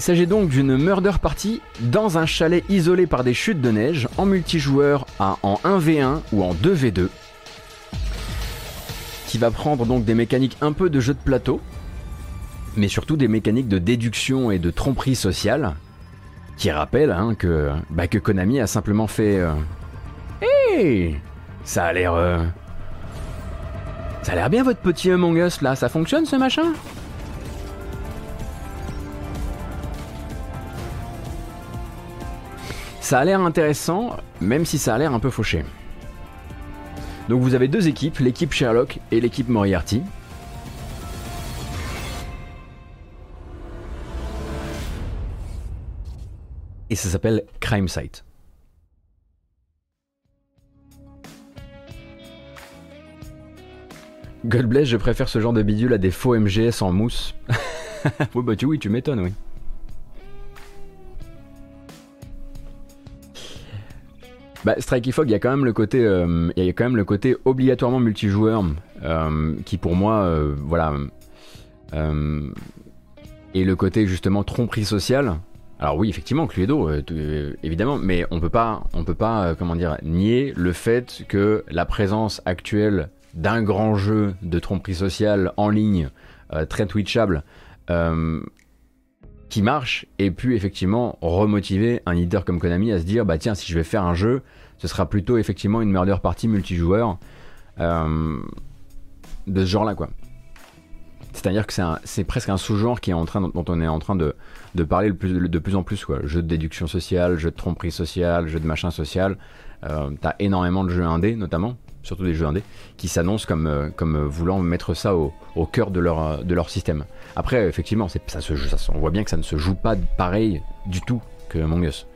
Il s'agit donc d'une murder party dans un chalet isolé par des chutes de neige en multijoueur à, en 1v1 ou en 2v2 qui va prendre donc des mécaniques un peu de jeu de plateau mais surtout des mécaniques de déduction et de tromperie sociale qui rappellent hein, que, bah, que Konami a simplement fait euh, Ça a l'air... Euh, ça a l'air bien votre petit Among Us là, ça fonctionne ce machin? Ça a l'air intéressant, même si ça a l'air un peu fauché. Donc vous avez deux équipes, l'équipe Sherlock et l'équipe Moriarty. Et ça s'appelle Crime Site. God bless, je préfère ce genre de bidule à des faux MGS en mousse. [laughs] oui, bah tu, oui, tu m'étonnes, oui. Bah, Strike Fog, il y a quand même le côté, euh, il y a quand même le côté obligatoirement multijoueur, euh, qui pour moi, euh, voilà, et le côté justement tromperie sociale. Alors oui, effectivement, Cluedo, évidemment, mais on peut pas, on peut pas, comment dire, nier le fait que la présence actuelle d'un grand jeu de tromperie sociale en ligne, très twitchable, qui marche et puis effectivement remotiver un leader comme Konami à se dire bah tiens si je vais faire un jeu ce sera plutôt effectivement une murder party multijoueur euh, de ce genre là quoi. C'est à dire que c'est presque un sous-genre qui est en train dont on est en train de, parler de plus, de plus en plus quoi. Jeu de déduction sociale jeu de tromperie sociale jeu de machin social euh, t'as énormément de jeux indés notamment surtout des jeux indés, qui s'annoncent comme, euh, voulant mettre ça au, cœur de leur, de leur système. Après, effectivement, on voit bien que ça ne se joue pas pareil du tout que Among Us.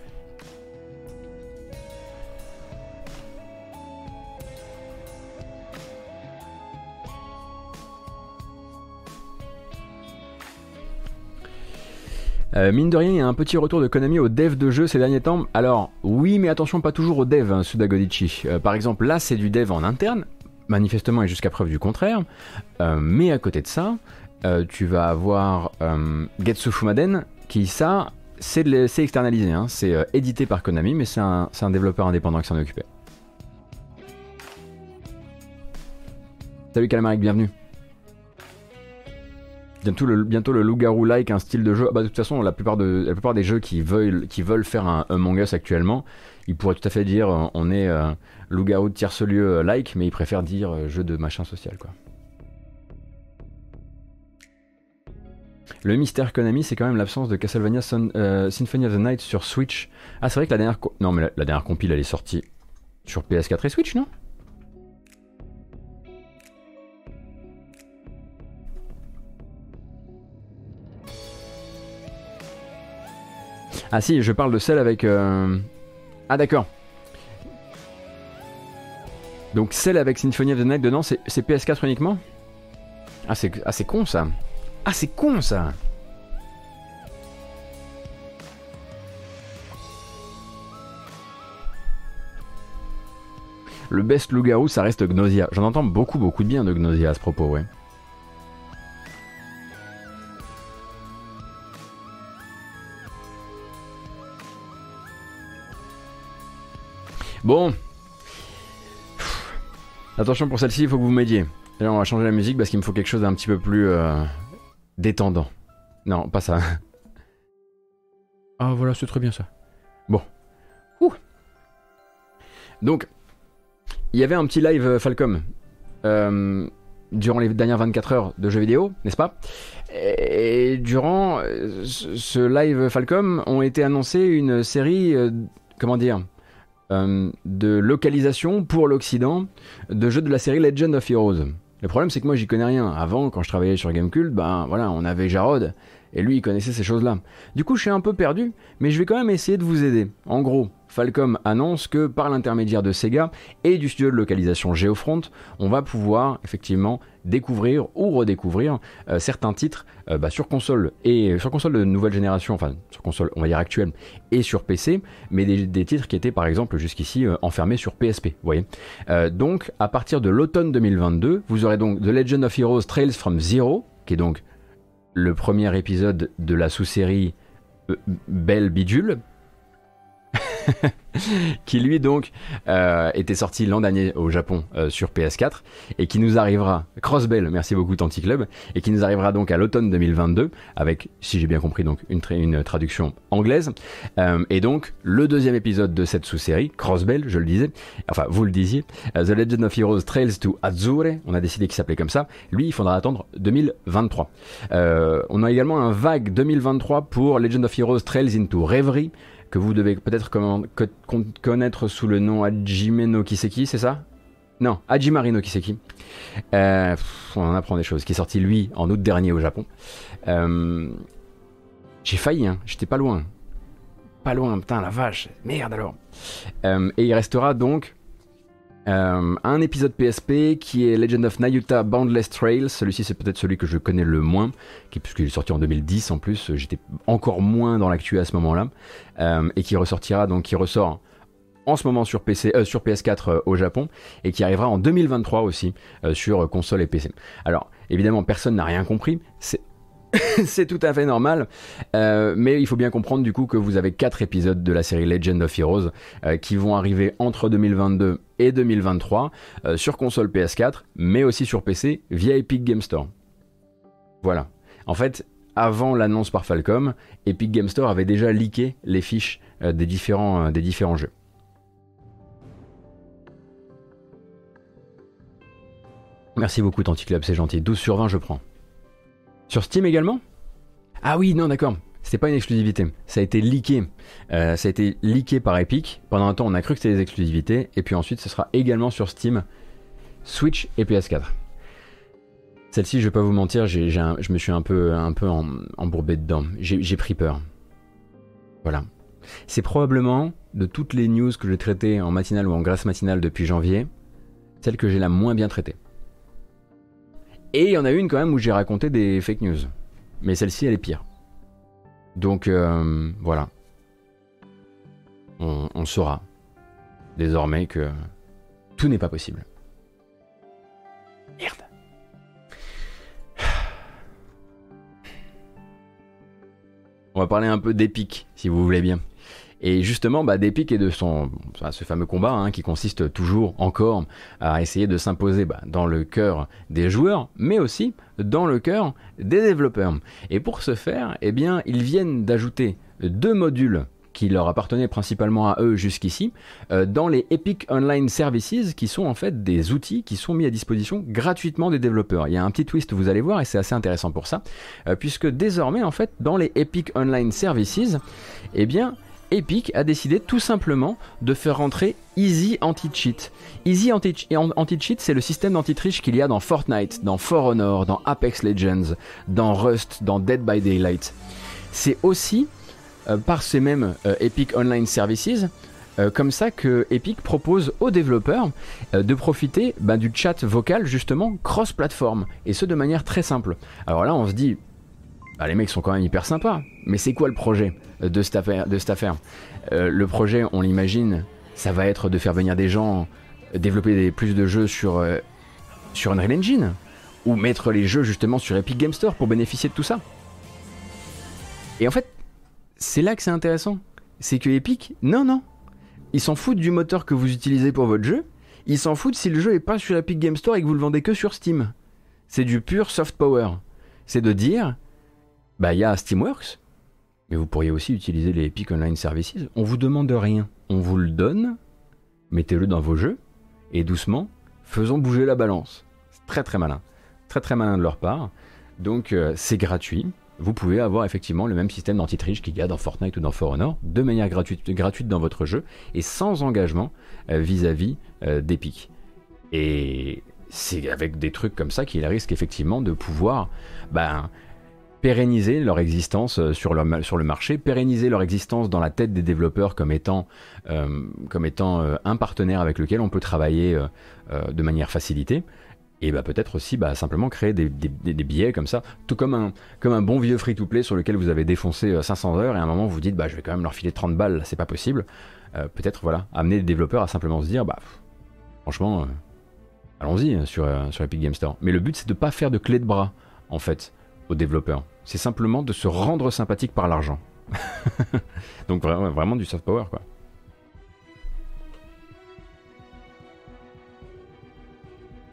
Euh, mine de rien, il y a un petit retour de Konami au dev de jeux ces derniers temps. Alors, oui, mais attention, pas toujours au dev, hein, Sudagodichi. Euh, par exemple, là, c'est du dev en interne, manifestement et jusqu'à preuve du contraire. Euh, mais à côté de ça, tu vas avoir Getsu Fumaden, qui, ça, c'est externalisé. Hein. c'est édité par Konami, mais c'est un, développeur indépendant qui s'en est occupé. Salut Calamaric, bienvenue. Bientôt le, bientôt le loup-garou-like, un style de jeu. Bah, de toute façon, la plupart, de, la plupart des jeux qui veulent, qui veulent faire un Among Us actuellement, ils pourraient tout à fait dire euh, on est euh, loup-garou de tierce-lieu euh, like, mais ils préfèrent dire jeu de machin social. quoi. Le mystère Konami, c'est quand même l'absence de Castlevania Symphony of the Night sur Switch. Ah, c'est vrai que la dernière. Non, mais la dernière compile, elle est sortie sur PS4 et Switch, non? Ah si, je parle de celle avec... Euh, ah d'accord. Donc celle avec Symphony of the Night dedans, c'est PS4 uniquement? Ah c'est, ah c'est con ça. Ah c'est con ça. Le best loup-garou, ça reste Gnosia. J'en entends beaucoup, beaucoup de bien de Gnosia à ce propos, ouais. Bon. Attention pour celle-ci, il faut que vous m'aidiez. Là, on va changer la musique parce qu'il me faut quelque chose d'un petit peu plus euh, détendant. Non, pas ça. Ah voilà, c'est très bien ça. Bon. Donc, il y avait un petit live euh, Falcom euh, durant les dernières 24 heures de jeux vidéo, n'est-ce pas? Et durant ce live Falcom ont été annoncés une série, comment dire, euh, de localisation pour l'Occident de jeux de la série Legend of Heroes. Le problème, c'est que moi, j'y connais rien. Avant, quand je travaillais sur Gamecult, ben voilà, on avait Jarod, et lui, il connaissait ces choses-là. Du coup, je suis un peu perdu, mais je vais quand même essayer de vous aider. En gros, Falcom annonce que par l'intermédiaire de Sega et du studio de localisation Geofront, on va pouvoir effectivement découvrir ou redécouvrir euh, certains titres euh, bah, sur console et sur console de nouvelle génération, enfin sur console on va dire actuelle et sur PC, mais des, titres qui étaient par exemple jusqu'ici euh, enfermés sur PSP. Voyez. donc à partir de l'automne 2022, vous aurez donc The Legend of Heroes Trails from Zero, qui est donc le premier épisode de la sous-série Belle Bidule, qui lui donc euh, était sorti l'an dernier au Japon euh, sur PS4 et qui nous arrivera, Crossbell, merci beaucoup Tanti Club, et qui nous arrivera donc à l'automne 2022 avec, si j'ai bien compris, donc une, une traduction anglaise. Euh, et donc le deuxième épisode de cette sous-série, Crossbell, je le disais, enfin vous le disiez, The Legend of Heroes Trails to Azure, on a décidé qu'il s'appelait comme ça, lui il faudra attendre 2023. on a également un vague 2023 pour Legend of Heroes Trails into Reverie, que vous devez peut-être connaître sous le nom Hajime no Kiseki, c'est ça? Non, Hajimari no Kiseki. Euh, on en apprend des choses. Qui est sorti lui en août dernier au Japon. Euh, j'ai failli, hein, j'étais pas loin. Pas loin, putain la vache, merde alors. Euh, et il restera donc euh, un épisode PSP qui est Legend of Nayuta Boundless Trails. Celui-ci, c'est peut-être celui que je connais le moins, qui, puisqu'il est sorti en 2010 en plus. J'étais encore moins dans l'actu à ce moment-là. Euh, et qui ressortira, donc qui ressort en ce moment sur, PC, euh, sur PS4 au Japon et qui arrivera en 2023 aussi sur console et PC. Alors, évidemment, personne n'a rien compris. C'est [laughs] c'est tout à fait normal. Euh, mais il faut bien comprendre du coup que vous avez quatre épisodes de la série Legend of Heroes euh, qui vont arriver entre 2022 et 2023 euh, sur console PS4, mais aussi sur PC via Epic Game Store. Voilà. En fait, avant l'annonce par Falcom, Epic Game Store avait déjà leaké les fiches des, différents, des différents jeux. Merci beaucoup Tanticlub, c'est gentil. 12 sur 20, je prends. Sur Steam également Ah oui, non, d'accord. C'était pas une exclusivité. Ça a été leaké. Euh, ça a été leaké par Epic. Pendant un temps, on a cru que c'était des exclusivités. Et puis ensuite, ce sera également sur Steam, Switch et PS4. Celle-ci, je vais pas vous mentir, je me suis un peu, un peu embourbé dedans. J'ai pris peur. Voilà. C'est probablement, de toutes les news que j'ai traitées en matinale ou en grasse matinale depuis janvier, celle que j'ai la moins bien traitée. Et il y en a une quand même où j'ai raconté des fake news. Mais celle-ci, elle est pire. Donc euh, voilà. On, saura désormais que tout n'est pas possible. Merde. On va parler un peu d'épique, si vous voulez bien. Et justement, bah, d'Epic et de son, ce fameux combat hein, qui consiste toujours encore à essayer de s'imposer bah, dans le cœur des joueurs, mais aussi dans le cœur des développeurs. Et pour ce faire, eh bien, ils viennent d'ajouter deux modules qui leur appartenaient principalement à eux jusqu'ici, euh, dans les Epic Online Services, qui sont en fait des outils qui sont mis à disposition gratuitement des développeurs. Il y a un petit twist, vous allez voir, et c'est assez intéressant pour ça, euh, puisque désormais, en fait, dans les Epic Online Services, eh bien, Epic a décidé tout simplement de faire rentrer Easy Anti-Cheat. Easy Anti-Cheat, c'est le système d'anti-triche qu'il y a dans Fortnite, dans For Honor, dans Apex Legends, dans Rust, dans Dead by Daylight. C'est aussi euh, par ces mêmes euh, Epic Online Services euh, comme ça que Epic propose aux développeurs de profiter bah, du chat vocal justement cross-platform et ce de manière très simple. Alors là on se dit bah, les mecs sont quand même hyper sympas. Mais c'est quoi le projet de cette affaire, euh, Le projet, on l'imagine, ça va être de faire venir des gens développer plus de jeux sur, euh, sur Unreal Engine ou mettre les jeux justement sur Epic Game Store pour bénéficier de tout ça. Et en fait, c'est là que c'est intéressant. C'est que Epic, non, non. Ils s'en foutent du moteur que vous utilisez pour votre jeu. Ils s'en foutent si le jeu est pas sur Epic Game Store et que vous le vendez que sur Steam. C'est du pur soft power. C'est de dire, bah, il y a Steamworks, mais vous pourriez aussi utiliser les Epic Online Services. On vous demande rien, on vous le donne, mettez-le dans vos jeux, et doucement, faisons bouger la balance. C'est très très malin. Très très malin de leur part. Donc euh, c'est gratuit. Vous pouvez avoir effectivement le même système d'anti-triche qu'il y a dans Fortnite ou dans For Honor, de manière gratuite, gratuite dans votre jeu, et sans engagement euh, vis-à-vis euh, d'Epic. Et c'est avec des trucs comme ça qu'il risque effectivement de pouvoir ben, pérenniser leur existence euh, sur le, marché, pérenniser leur existence dans la tête des développeurs comme étant, euh, comme étant euh, un partenaire avec lequel on peut travailler de manière facilitée. Et bah peut-être aussi bah, simplement créer des, des, billets comme ça, tout comme un, comme un bon vieux free-to-play sur lequel vous avez défoncé 500 heures et à un moment vous dites bah je vais quand même leur filer 30 balles, c'est pas possible. peut-être voilà, amener les développeurs à simplement se dire bah franchement allons-y sur, sur Epic Game Store. Mais le but c'est de pas faire de clé de bras en fait aux développeurs c'est simplement de se rendre sympathique par l'argent. [laughs] Donc vraiment, du soft power quoi.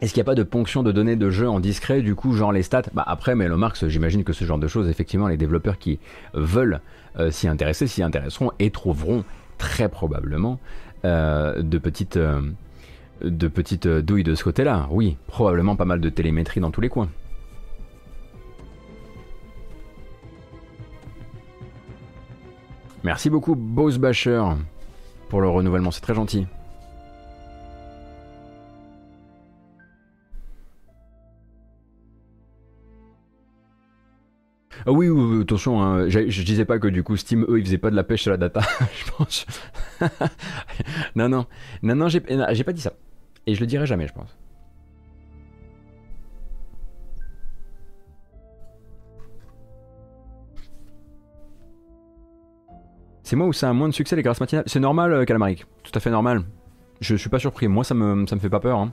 Est-ce qu'il n'y a pas de ponction de données de jeu en discret, du coup, genre les stats? Bah après, mais le Marx, j'imagine que ce genre de choses, effectivement, les développeurs qui veulent euh, s'y intéresser, s'y intéresseront et trouveront très probablement euh, de petites, euh, de petites douilles de ce côté-là. Oui, probablement pas mal de télémétrie dans tous les coins. Merci beaucoup, Bose Basher, pour le renouvellement, c'est très gentil. Ah oui, attention, hein, je disais pas que du coup Steam, eux, ils faisaient pas de la pêche sur la data, [laughs] je pense. [laughs] non, non, non, non, j'ai pas dit ça. Et je le dirai jamais, je pense. C'est moi où ça a moins de succès les grâces matinales C'est normal, euh, Calamaric. Tout à fait normal. Je suis pas surpris. Moi, ça me, ça me fait pas peur. Hein.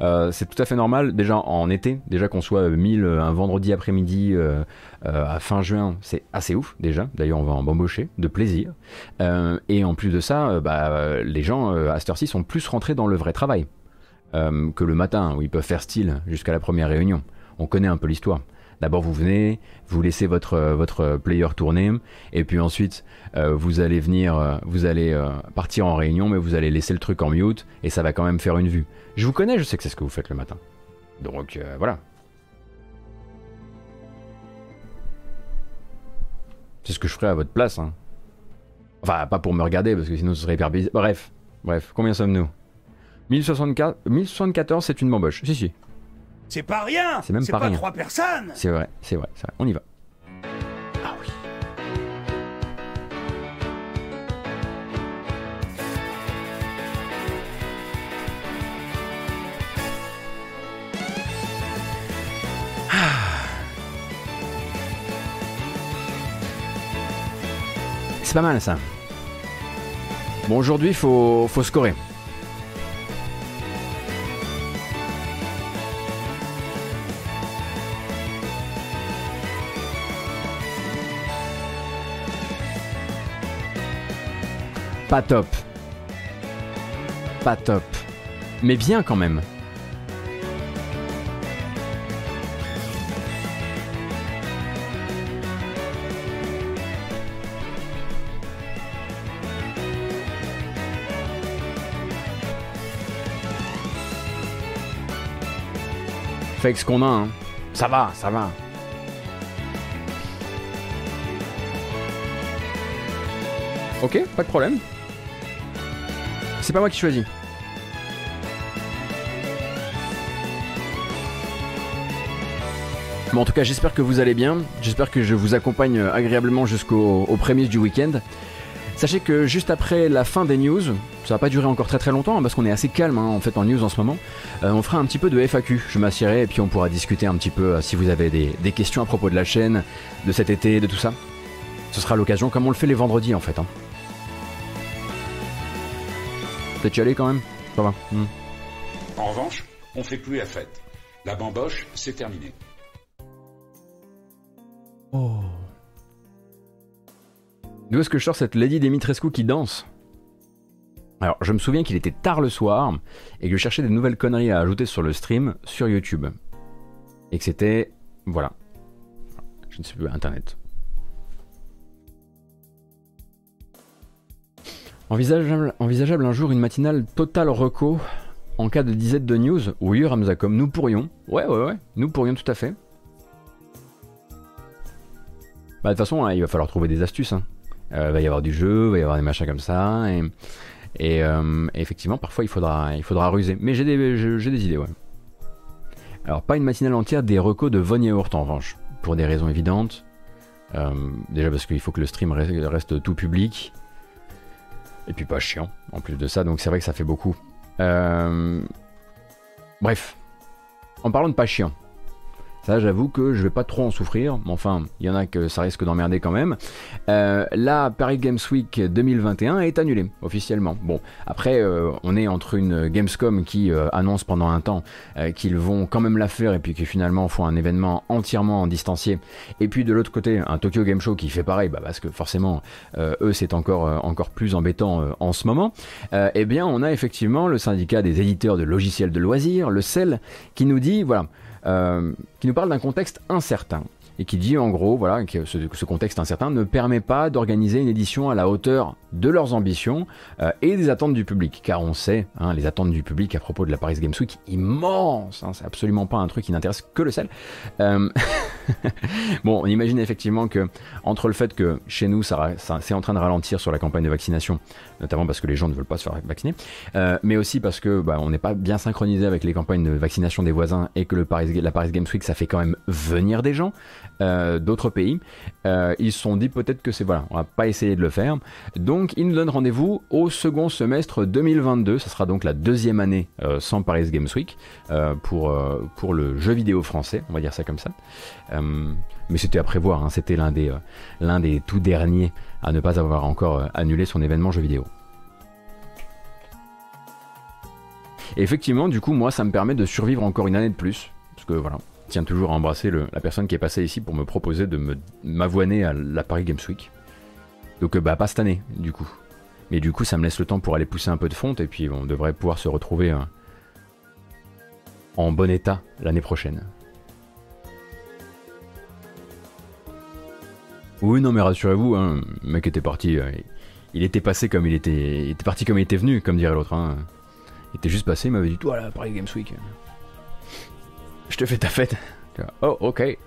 Euh, c'est tout à fait normal, déjà en été, déjà qu'on soit 1000 euh, un vendredi après-midi à fin juin, c'est assez ouf déjà. D'ailleurs, on va en embaucher de plaisir. et en plus de ça, bah, les gens à cette heure-ci sont plus rentrés dans le vrai travail que le matin où ils peuvent faire style jusqu'à la première réunion. On connaît un peu l'histoire. D'abord, vous venez, vous laissez votre, votre player tourner, et puis ensuite, vous allez venir, vous allez partir en réunion, mais vous allez laisser le truc en mute, et ça va quand même faire une vue. Je vous connais, je sais que c'est ce que vous faites le matin. Donc euh, voilà. C'est ce que je ferais à votre place. Hein. Enfin, pas pour me regarder, parce que sinon ce serait hyper bizarre. Bref, bref, combien sommes-nous? 1074, c'est une bamboche. Si, si. C'est pas rien C'est même pas, pas trois personnes C'est vrai, c'est vrai, c'est vrai. On y va. pas mal ça. Bon, aujourd'hui, il faut, faut scorer. Pas top. Pas top. Mais bien quand même. avec ce qu'on a. Hein. Ça va, ça va. Ok, pas de problème. C'est pas moi qui choisis. Bon, en tout cas, j'espère que vous allez bien. J'espère que je vous accompagne agréablement jusqu'au prémices du week-end. Sachez que juste après la fin des news, ça va pas durer encore très très longtemps hein, parce qu'on est assez calme hein, en fait en news en ce moment. Euh, on fera un petit peu de FAQ, je m'assierai et puis on pourra discuter un petit peu euh, si vous avez des, questions à propos de la chaîne, de cet été, de tout ça. Ce sera l'occasion comme on le fait les vendredis en fait. Hein. Peut-être y aller quand même Ça va. Hmm. En revanche, on fait plus la fête. La bamboche, c'est terminé. Oh. D'où est-ce que je sors cette Lady Dimitrescu qui danse Alors, je me souviens qu'il était tard le soir et que je cherchais des nouvelles conneries à ajouter sur le stream sur YouTube. Et que c'était. Voilà. Je ne sais plus, Internet. Envisageable, envisageable un jour une matinale totale reco en cas de disette de news? Oui, Ramza, nous pourrions. Ouais, ouais, ouais, nous pourrions tout à fait. Bah, de toute façon, hein, il va falloir trouver des astuces. Hein. Euh, va y avoir du jeu, va y avoir des machins comme ça. Et, euh, effectivement, parfois, il faudra, il faudra ruser. Mais j'ai des, des idées, ouais. Alors, pas une matinale entière des recos de Von Yaourt en revanche, pour des raisons évidentes. Euh, déjà parce qu'il faut que le stream reste, tout public. Et puis pas chiant, en plus de ça, donc c'est vrai que ça fait beaucoup. Bref, en parlant de pas chiant, Ça, j'avoue que je vais pas trop en souffrir, mais enfin, il y en a que ça risque d'emmerder quand même. Euh, la Paris Games Week 2021 est annulée officiellement. Bon, après, euh, on est entre une Gamescom qui euh, annonce pendant un temps qu'ils vont quand même la faire et puis qui finalement font un événement entièrement en distancié. Et puis de l'autre côté, un Tokyo Game Show qui fait pareil, bah, parce que forcément, eux, c'est encore, encore plus embêtant en ce moment. eh bien, on a effectivement le syndicat des éditeurs de logiciels de loisirs, le CEL, qui nous dit, voilà, euh, qui nous parle d'un contexte incertain et qui dit en gros voilà, que ce, contexte incertain ne permet pas d'organiser une édition à la hauteur de leurs ambitions euh, et des attentes du public. Car on sait, hein, les attentes du public à propos de la Paris Games Week, immense, hein, c'est absolument pas un truc qui n'intéresse que le sel. Euh, [laughs] bon, on imagine effectivement que entre le fait que chez nous, ça, c'est en train de ralentir sur la campagne de vaccination, notamment parce que les gens ne veulent pas se faire vacciner, euh, mais aussi parce que bah, on n'est pas bien synchronisé avec les campagnes de vaccination des voisins et que la Paris Games Week, ça fait quand même venir des gens. Euh, d'autres pays. Euh, ils se sont dit peut-être que c'est voilà, on va pas essayer de le faire. Donc ils nous donnent rendez-vous au second semestre 2022. Ça sera donc la deuxième année sans Paris Games Week pour, pour le jeu vidéo français, on va dire ça comme ça. Mais c'était à prévoir, hein. c'était l'un des, l'un des tout derniers à ne pas avoir encore annulé son événement jeu vidéo. Et effectivement, du coup, moi, ça me permet de survivre encore une année de plus. Parce que voilà, tiens toujours à embrasser la personne qui est passée ici pour me proposer de m'avoiner à la Paris Games Week. Donc euh, bah pas cette année du coup. Mais du coup ça me laisse le temps pour aller pousser un peu de fonte et puis on devrait pouvoir se retrouver euh, en bon état l'année prochaine. Oui non mais rassurez-vous, hein, le mec était parti, euh, il était passé comme il était, était parti comme il était venu, comme dirait l'autre. Hein. Il était juste passé, il m'avait dit toi la Paris Games Week je te fais ta fête. Oh, ok.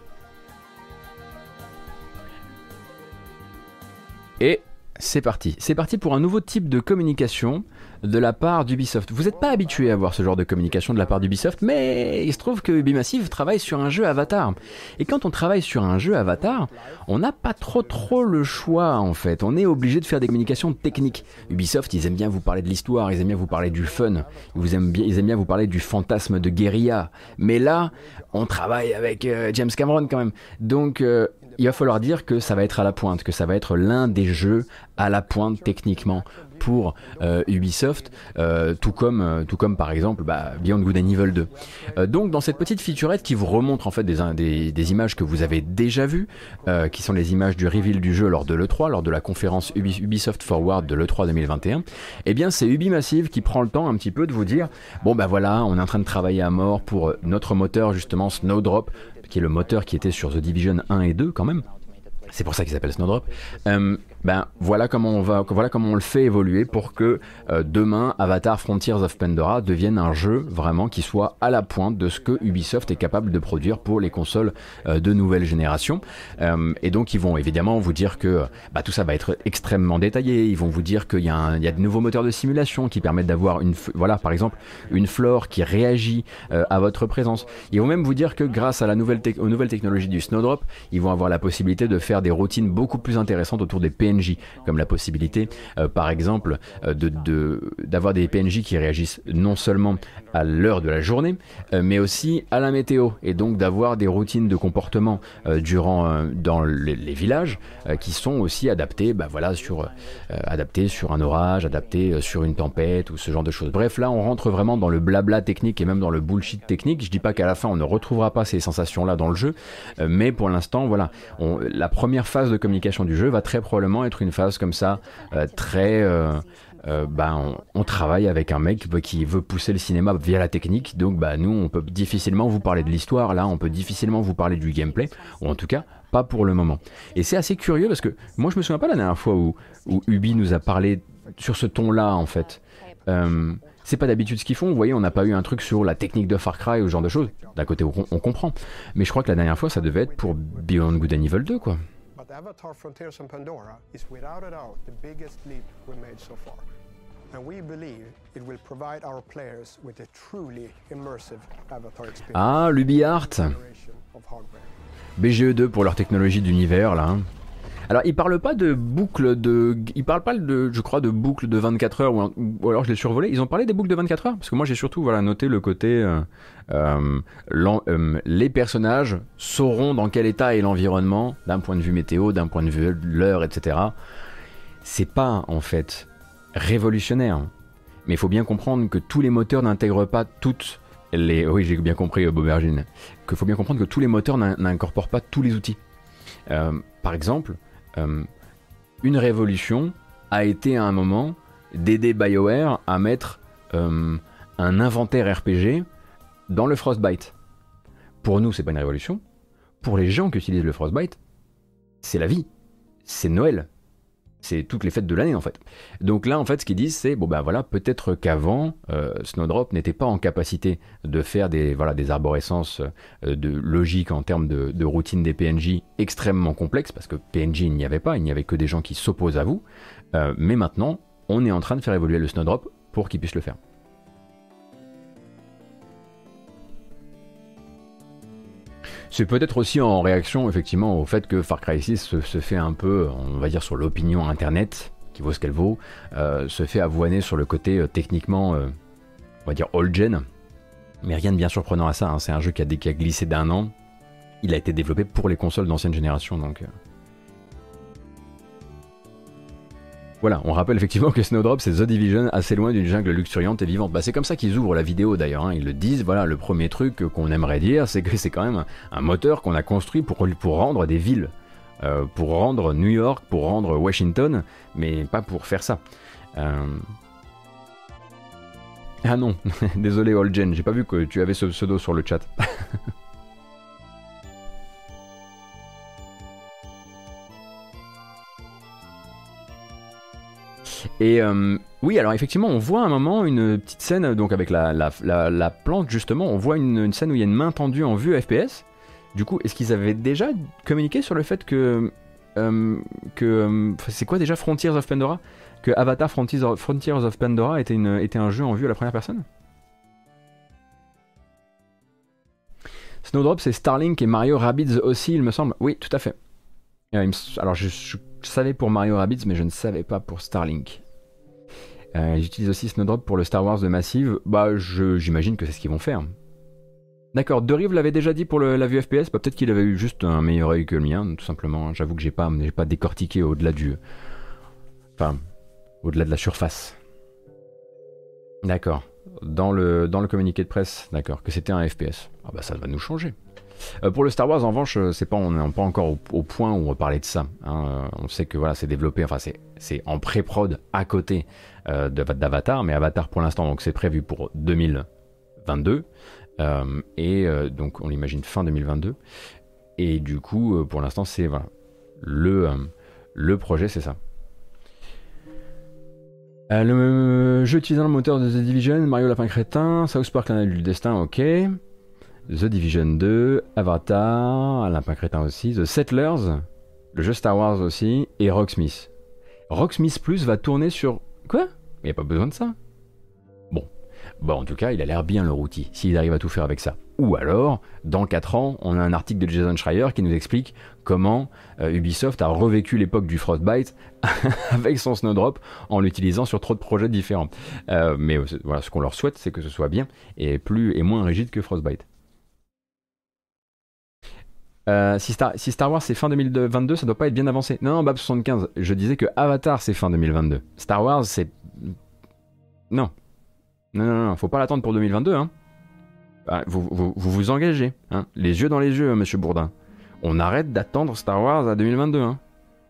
Et c'est parti. C'est parti pour un nouveau type de communication de la part d'Ubisoft. Vous n'êtes pas habitué à voir ce genre de communication de la part d'Ubisoft, mais il se trouve que Ubimassive travaille sur un jeu Avatar. Et quand on travaille sur un jeu Avatar, on n'a pas trop trop le choix en fait. On est obligé de faire des communications techniques. Ubisoft, ils aiment bien vous parler de l'histoire, ils aiment bien vous parler du fun, ils aiment bien, vous parler du fantasme de guérilla. Mais là, on travaille avec euh, James Cameron quand même. Donc euh, il va falloir dire que ça va être à la pointe, que ça va être l'un des jeux à la pointe techniquement pour euh, Ubisoft, euh, tout, comme, euh, tout comme par exemple bah, Beyond Good and Evil 2. donc dans cette petite featurette qui vous remontre en fait des, images que vous avez déjà vues, qui sont les images du reveal du jeu lors de l'E3, lors de la conférence Ubisoft Forward de l'E3 2021, eh bien c'est Ubimassive qui prend le temps un petit peu de vous dire, bon bah voilà, on est en train de travailler à mort pour notre moteur justement Snowdrop, qui est le moteur qui était sur The Division 1 et 2 quand même. C'est pour ça qu'il s'appelle Snowdrop. Ben voilà comment on va, voilà comment on le fait évoluer pour que euh, demain Avatar Frontiers of Pandora devienne un jeu vraiment qui soit à la pointe de ce que Ubisoft est capable de produire pour les consoles euh, de nouvelle génération. Euh, et donc ils vont évidemment vous dire que bah, tout ça va être extrêmement détaillé. Ils vont vous dire qu'il y y a de nouveaux moteurs de simulation qui permettent d'avoir une, voilà par exemple une flore qui réagit à votre présence. Ils vont même vous dire que grâce à la nouvelle aux nouvelles technologies du Snowdrop, ils vont avoir la possibilité de faire des routines beaucoup plus intéressantes autour des PNJ comme la possibilité, euh, par exemple, euh, de, d'avoir des PNJ qui réagissent non seulement à l'heure de la journée, euh, mais aussi à la météo, et donc d'avoir des routines de comportement durant dans les, villages qui sont aussi adaptées, bah voilà, sur adaptées sur un orage, adaptées sur une tempête ou ce genre de choses. Bref, là, on rentre vraiment dans le blabla technique et même dans le bullshit technique. Je dis pas qu'à la fin on ne retrouvera pas ces sensations-là dans le jeu, mais pour l'instant, voilà, la première phase de communication du jeu va très probablement être une phase comme ça, euh, très... Euh, euh, bah, on, travaille avec un mec qui veut pousser le cinéma via la technique, donc bah, nous on peut difficilement vous parler de l'histoire, là on peut difficilement vous parler du gameplay, ou en tout cas pas pour le moment. Et c'est assez curieux parce que moi je me souviens pas la dernière fois où, où Ubi nous a parlé sur ce ton-là en fait. c'est pas d'habitude ce qu'ils font, vous voyez, on n'a pas eu un truc sur la technique de Far Cry ou ce genre de choses. D'un côté on, on comprend, mais je crois que la dernière fois ça devait être pour Beyond Good and Evil 2 quoi. Avatar Frontiers and Pandora is without a doubt the biggest leap we made so far. And we believe it will provide our players with a truly immersive Avatar experience. Ah, l'UbiArt BGE2 pour leur technologie d'univers là. Hein. Alors, il parle pas de boucle de. Il parle pas de, je crois, de boucle de 24 heures ou, alors je l'ai survolé. Ils ont parlé des boucles de 24 heures? Parce que moi j'ai surtout voilà, noté le côté. Euh, euh, euh, les personnages sauront dans quel état est l'environnement d'un point de vue météo, d'un point de vue l'heure, etc. C'est pas en fait révolutionnaire. Mais il faut bien comprendre que tous les moteurs n'intègrent pas toutes les. Oui, j'ai bien compris, Bobergine. Qu'il faut bien comprendre que tous les moteurs n'incorporent pas tous les outils. par exemple, euh, une révolution a été à un moment d'aider BioWare à mettre euh, un inventaire RPG dans le Frostbite. Pour nous, c'est pas une révolution. Pour les gens qui utilisent le Frostbite, c'est la vie. C'est Noël. C'est toutes les fêtes de l'année en fait. Donc là en fait ce qu'ils disent c'est bon ben voilà peut-être qu'avant euh, Snowdrop n'était pas en capacité de faire des arborescences euh, de logique en termes de, routine des PNJ extrêmement complexes parce que PNJ il n'y avait pas, il n'y avait que des gens qui s'opposent à vous. Euh, mais maintenant on est en train de faire évoluer le Snowdrop pour qu'il puisse le faire. C'est peut-être aussi en réaction effectivement au fait que Far Cry 6 se, fait un peu, on va dire, sur l'opinion internet, qui vaut ce qu'elle vaut, euh, se fait avoiner sur le côté euh, techniquement, euh, on va dire, old gen. Mais rien de bien surprenant à ça, hein. c'est un jeu qui a, qui a glissé d'un an. Il a été développé pour les consoles d'ancienne génération, donc Voilà, on rappelle effectivement que Snowdrop c'est The Division assez loin d'une jungle luxuriante et vivante. Bah, c'est comme ça qu'ils ouvrent la vidéo d'ailleurs, hein. ils le disent, voilà, le premier truc qu'on aimerait dire c'est que c'est quand même un moteur qu'on a construit pour, pour rendre des villes, euh, pour rendre New York, pour rendre Washington, mais pas pour faire ça. Euh, ah non, [laughs] désolé Olgen, j'ai pas vu que tu avais ce pseudo sur le chat. [laughs] Et euh, oui, alors effectivement, on voit un moment une petite scène, donc avec la, la, plante justement, on voit une, scène où il y a une main tendue en vue FPS. Du coup, est-ce qu'ils avaient déjà communiqué sur le fait que. Euh, que euh, c'est quoi déjà Frontiers of Pandora? Que Avatar Frontiers of, Frontiers of Pandora était, une, était un jeu en vue à la première personne? Snowdrop, c'est Starlink et Mario Rabbids aussi, il me semble. Oui, tout à fait. Alors, je, je savais pour Mario Rabbids, mais je ne savais pas pour Starlink. Euh, j'utilise aussi Snowdrop pour le Star Wars de Massive. Bah, j'imagine que c'est ce qu'ils vont faire. D'accord, Derive l'avait déjà dit pour la vue FPS. Bah, peut-être qu'il avait eu juste un meilleur œil que le mien, tout simplement. J'avoue que j'ai pas, pas décortiqué au-delà du. Enfin, au-delà de la surface. D'accord. Dans le, communiqué de presse, d'accord, que c'était un FPS. Ah bah ça va nous changer. Euh, pour le Star Wars, en revanche, euh, c'est pas, on n'est pas encore au, point où on va de ça. Hein. On sait que voilà, c'est développé, enfin c'est en pré-prod à côté euh, d'Avatar, mais Avatar pour l'instant, donc c'est prévu pour 2022. et donc on l'imagine fin 2022. Et du coup, pour l'instant, c'est voilà, le, le projet, c'est ça. le jeu utilisant le moteur de The Division, Mario Lapin Crétin, South Park l'année du destin, ok. The Division 2, Avatar, Lapin Crétin aussi, The Settlers, le jeu Star Wars aussi, et Rocksmith. Rocksmith Plus va tourner sur... Quoi? Il n'y a pas besoin de ça. Bon. Bon, en tout cas, il a l'air bien le outil, s'il arrive à tout faire avec ça. Ou alors, dans 4 ans, on a un article de Jason Schreier qui nous explique comment euh, Ubisoft a revécu l'époque du Frostbite [laughs] avec son Snowdrop en l'utilisant sur trop de projets différents. Euh, mais voilà, ce qu'on leur souhaite, c'est que ce soit bien et plus et moins rigide que Frostbite. Euh, si, Star, Wars c'est fin 2022, ça doit pas être bien avancé. Non, non, Bab 75, je disais que Avatar c'est fin 2022. Star Wars c'est. Non. Non, non, non, faut pas l'attendre pour 2022, hein. Bah, vous, vous, engagez, hein. Les yeux dans les yeux, monsieur Bourdin. On arrête d'attendre Star Wars à 2022, hein.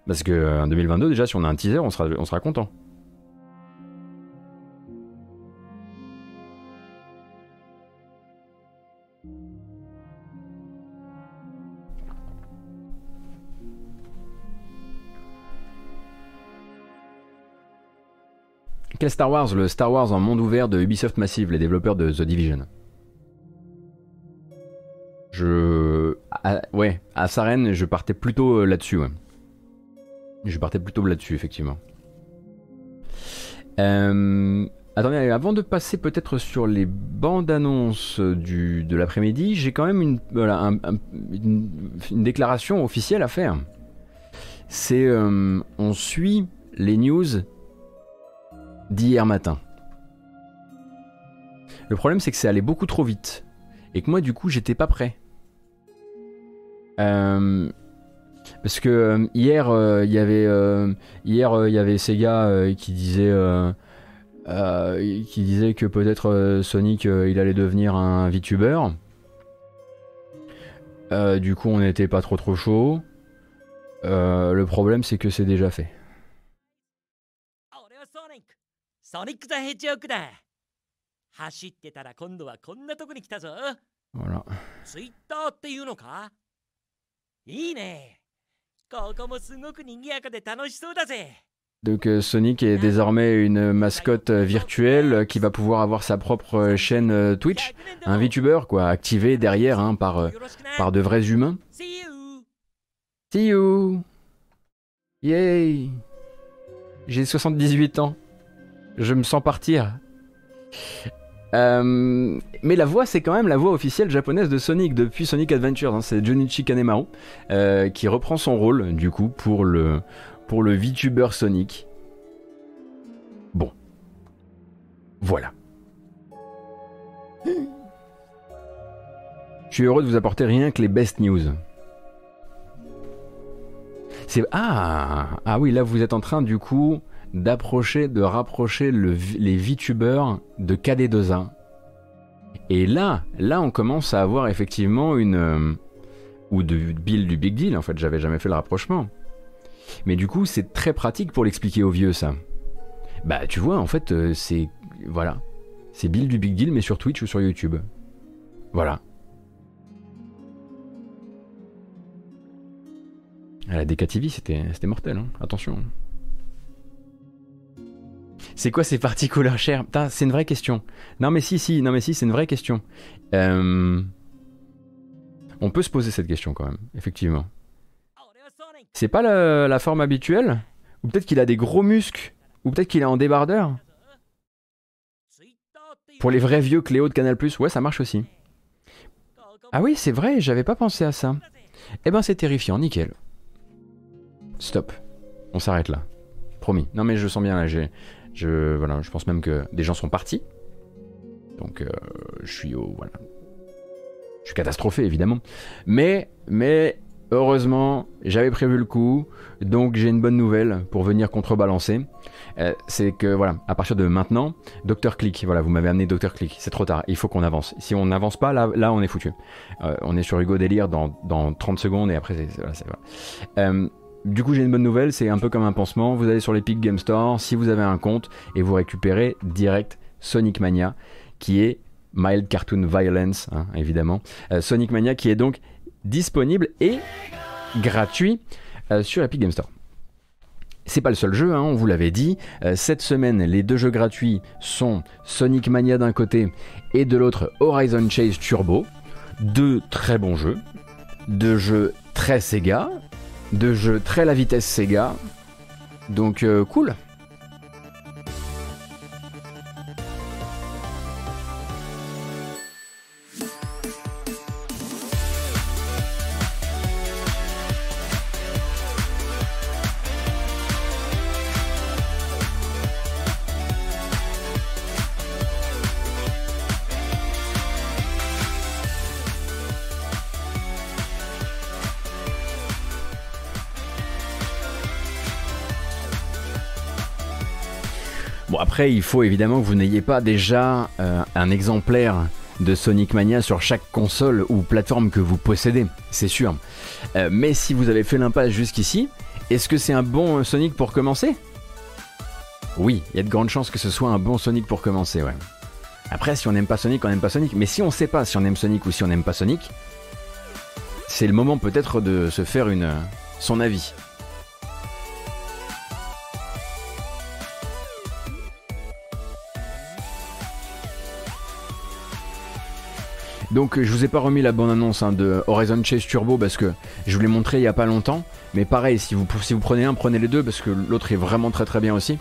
Parce que euh, en 2022, déjà, si on a un teaser, on sera content. Quel Star Wars Le Star Wars en monde ouvert de Ubisoft Massive, les développeurs de The Division. Je. ouais, à Saren, je partais plutôt euh, là-dessus. Je partais plutôt là-dessus, effectivement. Euh, attendez, avant de passer peut-être sur les bandes annonces de l'après-midi, j'ai quand même une, déclaration officielle à faire. c'est euh, on suit les news d'hier matin. Le problème, c'est que c'est allé beaucoup trop vite. Et que moi, du coup, j'étais pas prêt. Euh, parce que euh, hier, euh, il y avait hier il Sega qui disait qui que peut-être Sonic il allait devenir un VTuber. du coup, on n'était pas trop trop chaud. le problème, c'est que c'est déjà fait. Donc euh, Sonic est désormais une mascotte virtuelle qui va pouvoir avoir sa propre chaîne euh, Twitch, un VTuber quoi, activé derrière hein, par, euh, par de vrais humains. See you. Yay. J'ai 78 ans. Je me sens partir. Euh, mais la voix, c'est quand même la voix officielle japonaise de Sonic depuis Sonic Adventure. Hein. C'est Junichi Kanemaru euh, qui reprend son rôle du coup pour le pour le VTuber Sonic. Bon, voilà. Je suis heureux de vous apporter rien que les best news. C'est ah ah oui là vous êtes en train du coup d'approcher, de rapprocher les VTubers de KD2A. Et là, là, on commence à avoir effectivement une. Euh, ou de Bill du Big Deal, en fait, j'avais jamais fait le rapprochement. Mais du coup, c'est très pratique pour l'expliquer aux vieux, ça. Bah, tu vois, en fait, euh, c'est. Voilà. C'est Bill du Big Deal, mais sur Twitch ou sur YouTube. Voilà. la DKTV, c'était mortel, hein. attention. C'est quoi ces parties couleur C'est une vraie question. Non mais si, si, non mais si, c'est une vraie question. Euh, on peut se poser cette question quand même, effectivement. C'est pas la, forme habituelle? Ou peut-être qu'il a des gros muscles? Ou peut-être qu'il est en débardeur? Pour les vrais vieux Cléo de Canal+, ouais ça marche aussi. Ah oui, c'est vrai, j'avais pas pensé à ça. Eh ben c'est terrifiant, nickel. Stop. On s'arrête là. Promis. Non mais je sens bien là. Je, voilà, je pense même que des gens sont partis. Donc, euh, je suis au. Voilà. Je suis catastrophé, évidemment. Mais, mais, heureusement, j'avais prévu le coup. Donc, j'ai une bonne nouvelle pour venir contrebalancer. Euh, c'est que, voilà, à partir de maintenant, Dr. Click, voilà, vous m'avez amené Dr. Click. C'est trop tard. Il faut qu'on avance. Si on n'avance pas, là, là, on est foutu. Euh, on est sur Hugo Délire dans, dans 30 secondes et après, c'est. Voilà, du coup, j'ai une bonne nouvelle, c'est un peu comme un pansement. Vous allez sur l'Epic Game Store, si vous avez un compte, et vous récupérez direct Sonic Mania, qui est Mild Cartoon Violence, hein, évidemment. Euh, Sonic Mania qui est donc disponible et gratuit euh, sur Epic Game Store. C'est pas le seul jeu, hein, on vous l'avait dit. Euh, cette semaine, les deux jeux gratuits sont Sonic Mania d'un côté et de l'autre Horizon Chase Turbo. Deux très bons jeux. Deux jeux très Sega, de jeux très la vitesse Sega. Donc euh, cool. Il faut évidemment que vous n'ayez pas déjà euh, un exemplaire de Sonic Mania sur chaque console ou plateforme que vous possédez, c'est sûr. Euh, mais si vous avez fait l'impasse jusqu'ici, est-ce que c'est un bon Sonic pour commencer? Oui, il y a de grandes chances que ce soit un bon Sonic pour commencer, ouais. Après, si on n'aime pas Sonic, on n'aime pas Sonic. Mais si on sait pas si on aime Sonic ou si on n'aime pas Sonic, c'est le moment peut-être de se faire une, son avis. Donc je vous ai pas remis la bonne annonce hein, de Horizon Chase Turbo parce que je vous l'ai montré il y a pas longtemps. Mais pareil, si vous, si vous prenez un, prenez les deux parce que l'autre est vraiment très très bien aussi.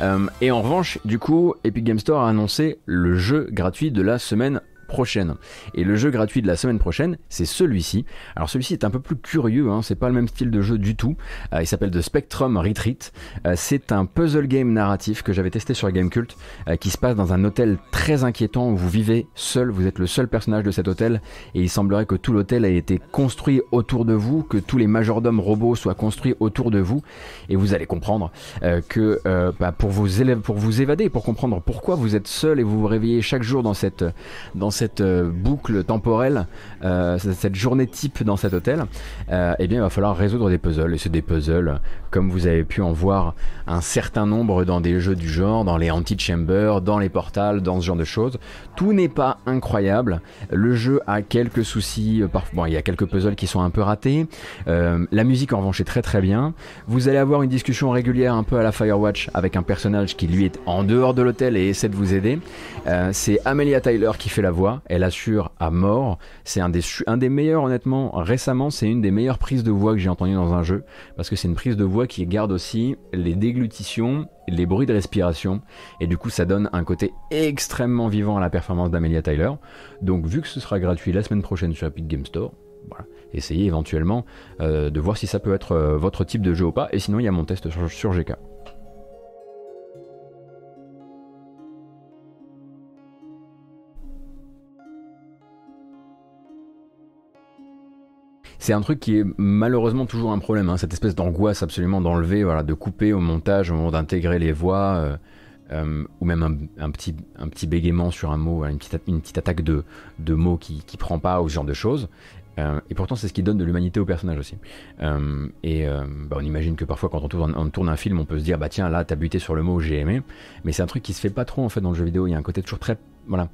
Euh, et en revanche, du coup, Epic Game Store a annoncé le jeu gratuit de la semaine prochaine. Et le jeu gratuit de la semaine prochaine, c'est celui-ci. Alors celui-ci est un peu plus curieux, hein, c'est pas le même style de jeu du tout. Euh, il s'appelle The Spectrum Retreat. Euh, c'est un puzzle game narratif que j'avais testé sur Gamecult, euh, qui se passe dans un hôtel très inquiétant où vous vivez seul, vous êtes le seul personnage de cet hôtel, et il semblerait que tout l'hôtel ait été construit autour de vous, que tous les majordomes robots soient construits autour de vous, et vous allez comprendre que bah, pour, vous pour vous évader, pour comprendre pourquoi vous êtes seul et vous vous réveillez chaque jour dans cette, cette boucle temporelle, cette journée type dans cet hôtel, eh bien il va falloir résoudre des puzzles, et c'est des puzzles comme vous avez pu en voir un certain nombre dans des jeux du genre, dans les anti-chambers, dans les portals, dans ce genre de choses. Tout n'est pas incroyable. Le jeu a quelques soucis, euh, bon, il y a quelques puzzles qui sont un peu ratés. Euh, la musique en revanche est très très bien. Vous allez avoir une discussion régulière un peu à la Firewatch avec un personnage qui lui est en dehors de l'hôtel et essaie de vous aider. Euh, c'est Amelia Tyler qui fait la voix. Elle assure à mort. C'est un des, meilleurs honnêtement. Récemment, c'est une des meilleures prises de voix que j'ai entendues dans un jeu parce que c'est une prise de voix qui garde aussi les déglutitions, les bruits de respiration, et du coup ça donne un côté extrêmement vivant à la performance d'Amelia Tyler. Donc vu que ce sera gratuit la semaine prochaine sur Epic Game Store, essayez éventuellement euh, de voir si ça peut être euh, votre type de jeu ou pas, et sinon il y a mon test sur, sur GK. C'est un truc qui est malheureusement toujours un problème, hein, cette espèce d'angoisse absolument d'enlever, voilà, de couper au montage, au moment d'intégrer les voix, euh, euh, ou même un, petit, un petit bégaiement sur un mot, une petite, une petite attaque de, de mots qui, qui prend pas, ou ce genre de choses. Euh, et pourtant, c'est ce qui donne de l'humanité au personnage aussi. et bah, on imagine que parfois, quand on tourne, un film, on peut se dire, bah tiens, là, t'as buté sur le mot j'ai aimé. Mais c'est un truc qui se fait pas trop en fait dans le jeu vidéo. Il y a un côté toujours très, voilà,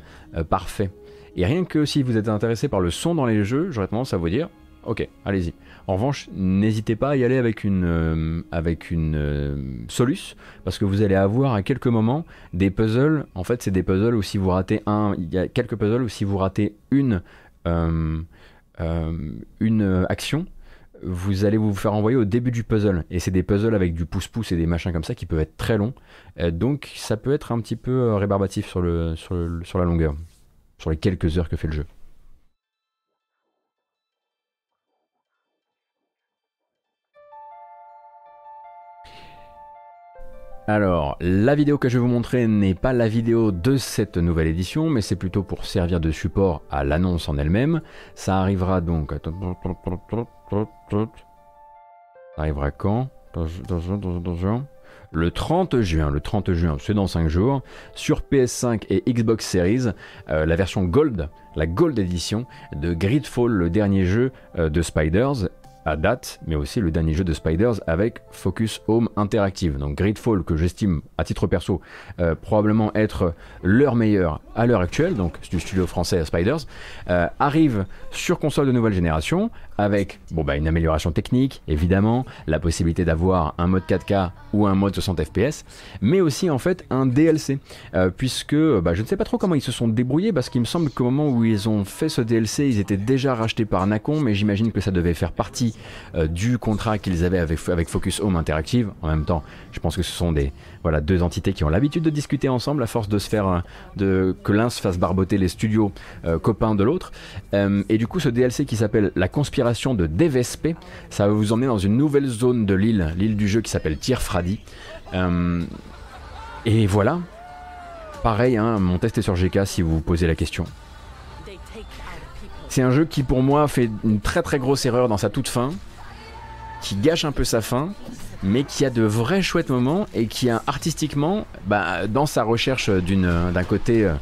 parfait. Et rien que si vous êtes intéressé par le son dans les jeux, j'aurais tendance à vous dire, Ok, allez-y. En revanche, n'hésitez pas à y aller avec une, euh, avec une euh, Solus, parce que vous allez avoir à quelques moments des puzzles. En fait, c'est des puzzles où si vous ratez un, il y a quelques puzzles où si vous ratez une, euh, une action, vous allez vous faire envoyer au début du puzzle. Et c'est des puzzles avec du pouce-pouce et des machins comme ça qui peuvent être très longs. donc ça peut être un petit peu rébarbatif sur la longueur, sur les quelques heures que fait le jeu. Alors, la vidéo que je vais vous montrer n'est pas la vidéo de cette nouvelle édition, mais c'est plutôt pour servir de support à l'annonce en elle-même. Ça arrivera donc... Ça arrivera quand? Le 30 juin, le 30 juin, c'est dans 5 jours, sur PS5 et Xbox Series, euh, la version Gold, la Gold Edition de Gridfall, le dernier jeu euh, de Spiders, à date, mais aussi le dernier jeu de Spiders avec Focus Home Interactive. Donc Gridfall, que j'estime à titre perso euh, probablement être leur meilleur à l'heure actuelle, donc du studio français Spiders, euh, arrive sur console de nouvelle génération avec bon, bah, une amélioration technique, évidemment, la possibilité d'avoir un mode 4K ou un mode 60 FPS, mais aussi en fait un DLC, euh, puisque bah, je ne sais pas trop comment ils se sont débrouillés, parce qu'il me semble qu'au moment où ils ont fait ce DLC, ils étaient déjà rachetés par Nacon, mais j'imagine que ça devait faire partie euh, du contrat qu'ils avaient avec, Focus Home Interactive. En même temps, je pense que ce sont des voilà deux entités qui ont l'habitude de discuter ensemble à force de se faire euh, de que l'un se fasse barboter les studios copains de l'autre. et du coup, ce DLC qui s'appelle La conspiration de DVSP. Ça va vous emmener dans une nouvelle zone de l'île, l'île du jeu qui s'appelle Tirfradi. Euh, et voilà. Pareil, hein, mon test est sur GK si vous vous posez la question. C'est un jeu qui pour moi fait une très très grosse erreur dans sa toute fin, qui gâche un peu sa fin, mais qui a de vrais chouettes moments et qui a artistiquement, bah, dans sa recherche d'un côté, euh,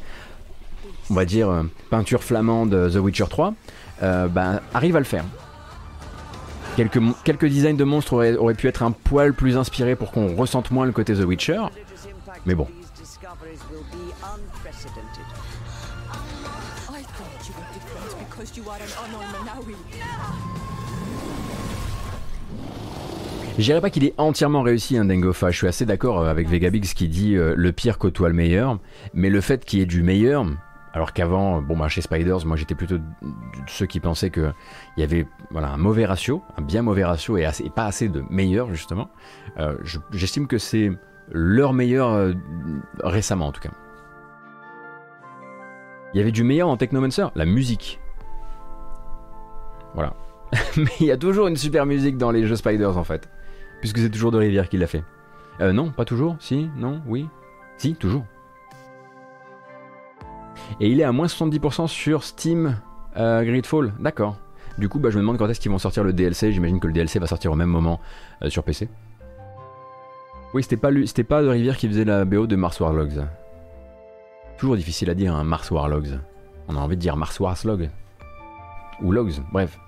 on va dire, euh, peinture flamande The Witcher 3, euh, bah, arrive à le faire. Quelques, quelques designs de monstres auraient, pu être un poil plus inspirés pour qu'on ressente moins le côté The Witcher. Mais bon. Je dirais pas qu'il est entièrement réussi un Dengofa, je suis assez d'accord avec Vegabix qui dit euh, le pire côtoie le meilleur, mais le fait qu'il y ait du meilleur, alors qu'avant, bon, bah, chez Spiders, moi j'étais plutôt de ceux qui pensaient qu'il y avait un mauvais ratio, un bien mauvais ratio et, pas assez de meilleur justement. Euh, j'estime que c'est leur meilleur euh, récemment en tout cas. Il y avait du meilleur en Technomancer, la musique. Voilà. [laughs] Mais il y a toujours une super musique dans les jeux Spiders en fait. Puisque c'est toujours de Rivière qui l'a fait. Euh, non, pas toujours? Si? Non? Oui? Si, toujours. Et il est à moins 70% sur Steam euh, Gridfall. D'accord. Du coup, bah, je me demande quand est-ce qu'ils vont sortir le DLC. J'imagine que le DLC va sortir au même moment euh, sur PC. Oui, c'était pas, c'était pas de Rivière qui faisait la BO de Mars Warlogs. Toujours difficile à dire, hein, Mars Warlogs. On a envie de dire Mars Warslog. Ou Logs, bref.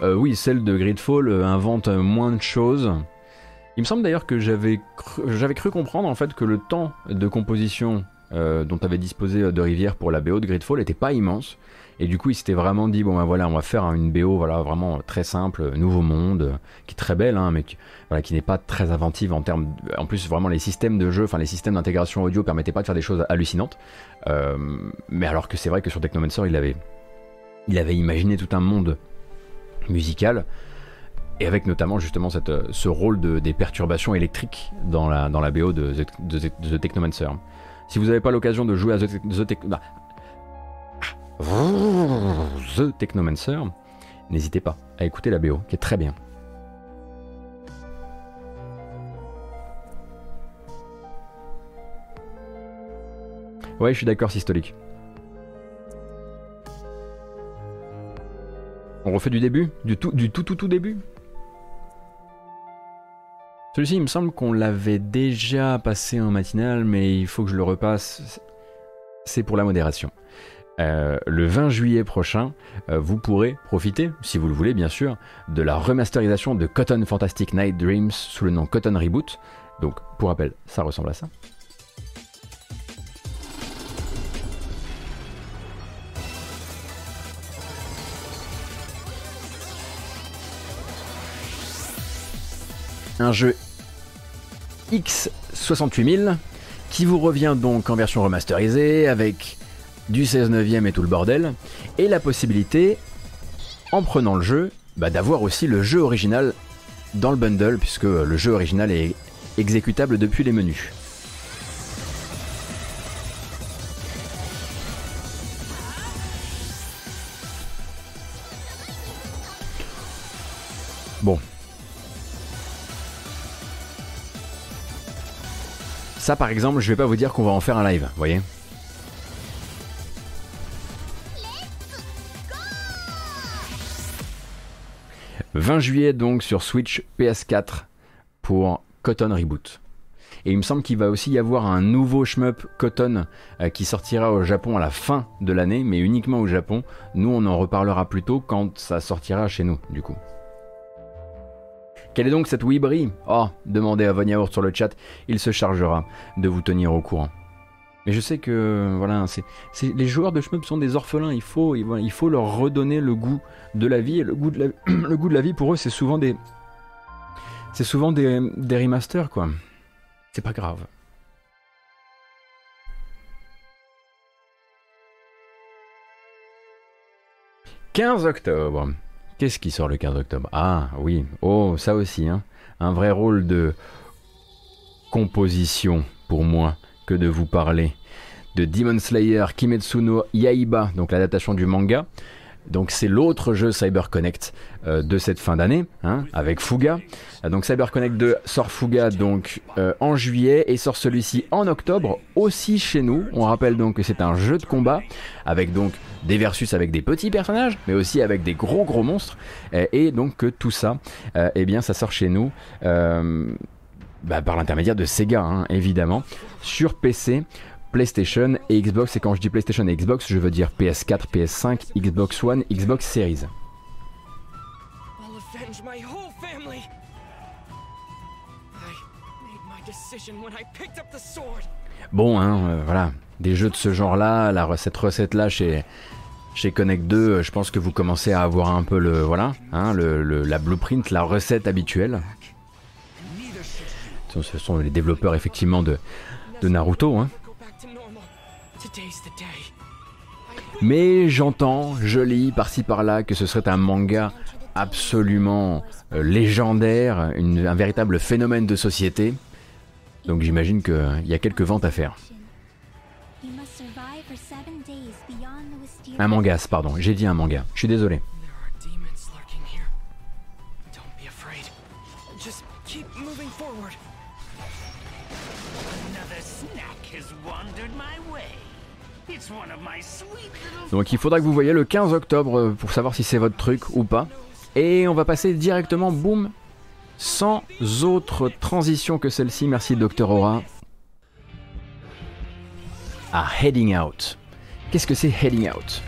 Euh, oui, celle de Gridfall invente moins de choses. Il me semble d'ailleurs que j'avais cru, comprendre en fait que le temps de composition euh, dont avait disposé de Rivière pour la BO de Gridfall n'était pas immense. Et du coup, il s'était vraiment dit bon ben voilà, on va faire une BO voilà vraiment très simple, Nouveau Monde, qui est très belle, hein, mais qui, voilà, qui n'est pas très inventive en termes. En plus, vraiment les systèmes de jeu, enfin les systèmes d'intégration audio permettaient pas de faire des choses hallucinantes. mais alors que c'est vrai que sur Technomancer, il avait, il avait imaginé tout un monde musicale, et avec notamment justement cette, ce rôle de, des perturbations électriques dans la, dans la BO de, The Technomancer. Si vous n'avez pas l'occasion de jouer à The, bah, The Technomancer, n'hésitez pas à écouter la BO, qui est très bien. Ouais, je suis d'accord, systolique. On refait du début? Du tout, du tout, tout, tout début? Celui-ci, il me semble qu'on l'avait déjà passé en matinale, mais il faut que je le repasse. C'est pour la modération. Euh, le 20 juillet prochain, euh, vous pourrez profiter, si vous le voulez bien sûr, de la remasterisation de Cotton Fantastic Night Dreams sous le nom Cotton Reboot. Donc, pour rappel, ça ressemble à ça. Un jeu X68000 qui vous revient donc en version remasterisée avec du 16 neuvième et tout le bordel, et la possibilité, en prenant le jeu, bah, d'avoir aussi le jeu original dans le bundle, puisque le jeu original est exécutable depuis les menus. Ça, par exemple, je vais pas vous dire qu'on va en faire un live, vous voyez 20 juillet donc sur Switch PS4 pour Cotton Reboot. Et il me semble qu'il va aussi y avoir un nouveau shmup Cotton euh, qui sortira au Japon à la fin de l'année, mais uniquement au Japon. Nous, on en reparlera plus tôt quand ça sortira chez nous, du coup. Quelle est donc cette Wibri? Oh, demandez à Von sur le chat, il se chargera de vous tenir au courant. Mais je sais que voilà, c'est, les joueurs de shmup sont des orphelins. Il faut, il, faut leur redonner le goût de la vie. Et le goût de la, [clears throat] le goût de la vie pour eux, c'est souvent des, c'est souvent des, des remasters quoi. C'est pas grave. « 15 octobre. Qu'est-ce qui sort le 15 octobre? Ah oui, oh ça aussi, hein. un vrai rôle de composition pour moi que de vous parler de Demon Slayer Kimetsu no Yaiba, donc l'adaptation du manga. Donc c'est l'autre jeu CyberConnect euh, de cette fin d'année, hein, avec Fuga. Euh, donc CyberConnect 2 sort Fuga donc euh, en juillet et sort celui-ci en octobre aussi chez nous. On rappelle donc que c'est un jeu de combat avec donc des versus avec des petits personnages, mais aussi avec des gros gros monstres. et donc que tout ça, eh bien ça sort chez nous. Bah, par l'intermédiaire de Sega, hein, évidemment, sur PC. PlayStation et Xbox. Et quand je dis PlayStation et Xbox, je veux dire PS4, PS5, Xbox One, Xbox Series. Bon, hein, euh, voilà, des jeux de ce genre-là, la cette recette-là chez chez Connect 2, euh, je pense que vous commencez à avoir un peu le voilà, hein, le, la blueprint, la recette habituelle. Ce sont les développeurs effectivement de, de Naruto. Hein. Mais j'entends, je lis par-ci par-là que ce serait un manga absolument euh, légendaire, un véritable phénomène de société. Donc j'imagine qu'il y a quelques ventes à faire. Un manga, pardon, j'ai dit un manga. Je suis désolé. Donc il faudra que vous voyez le 15 octobre euh, pour savoir si c'est votre truc ou pas. Et on va passer directement, boum, sans autre transition que celle-ci, merci Docteur Aura, à Heading Out. Qu'est-ce que c'est Heading Out?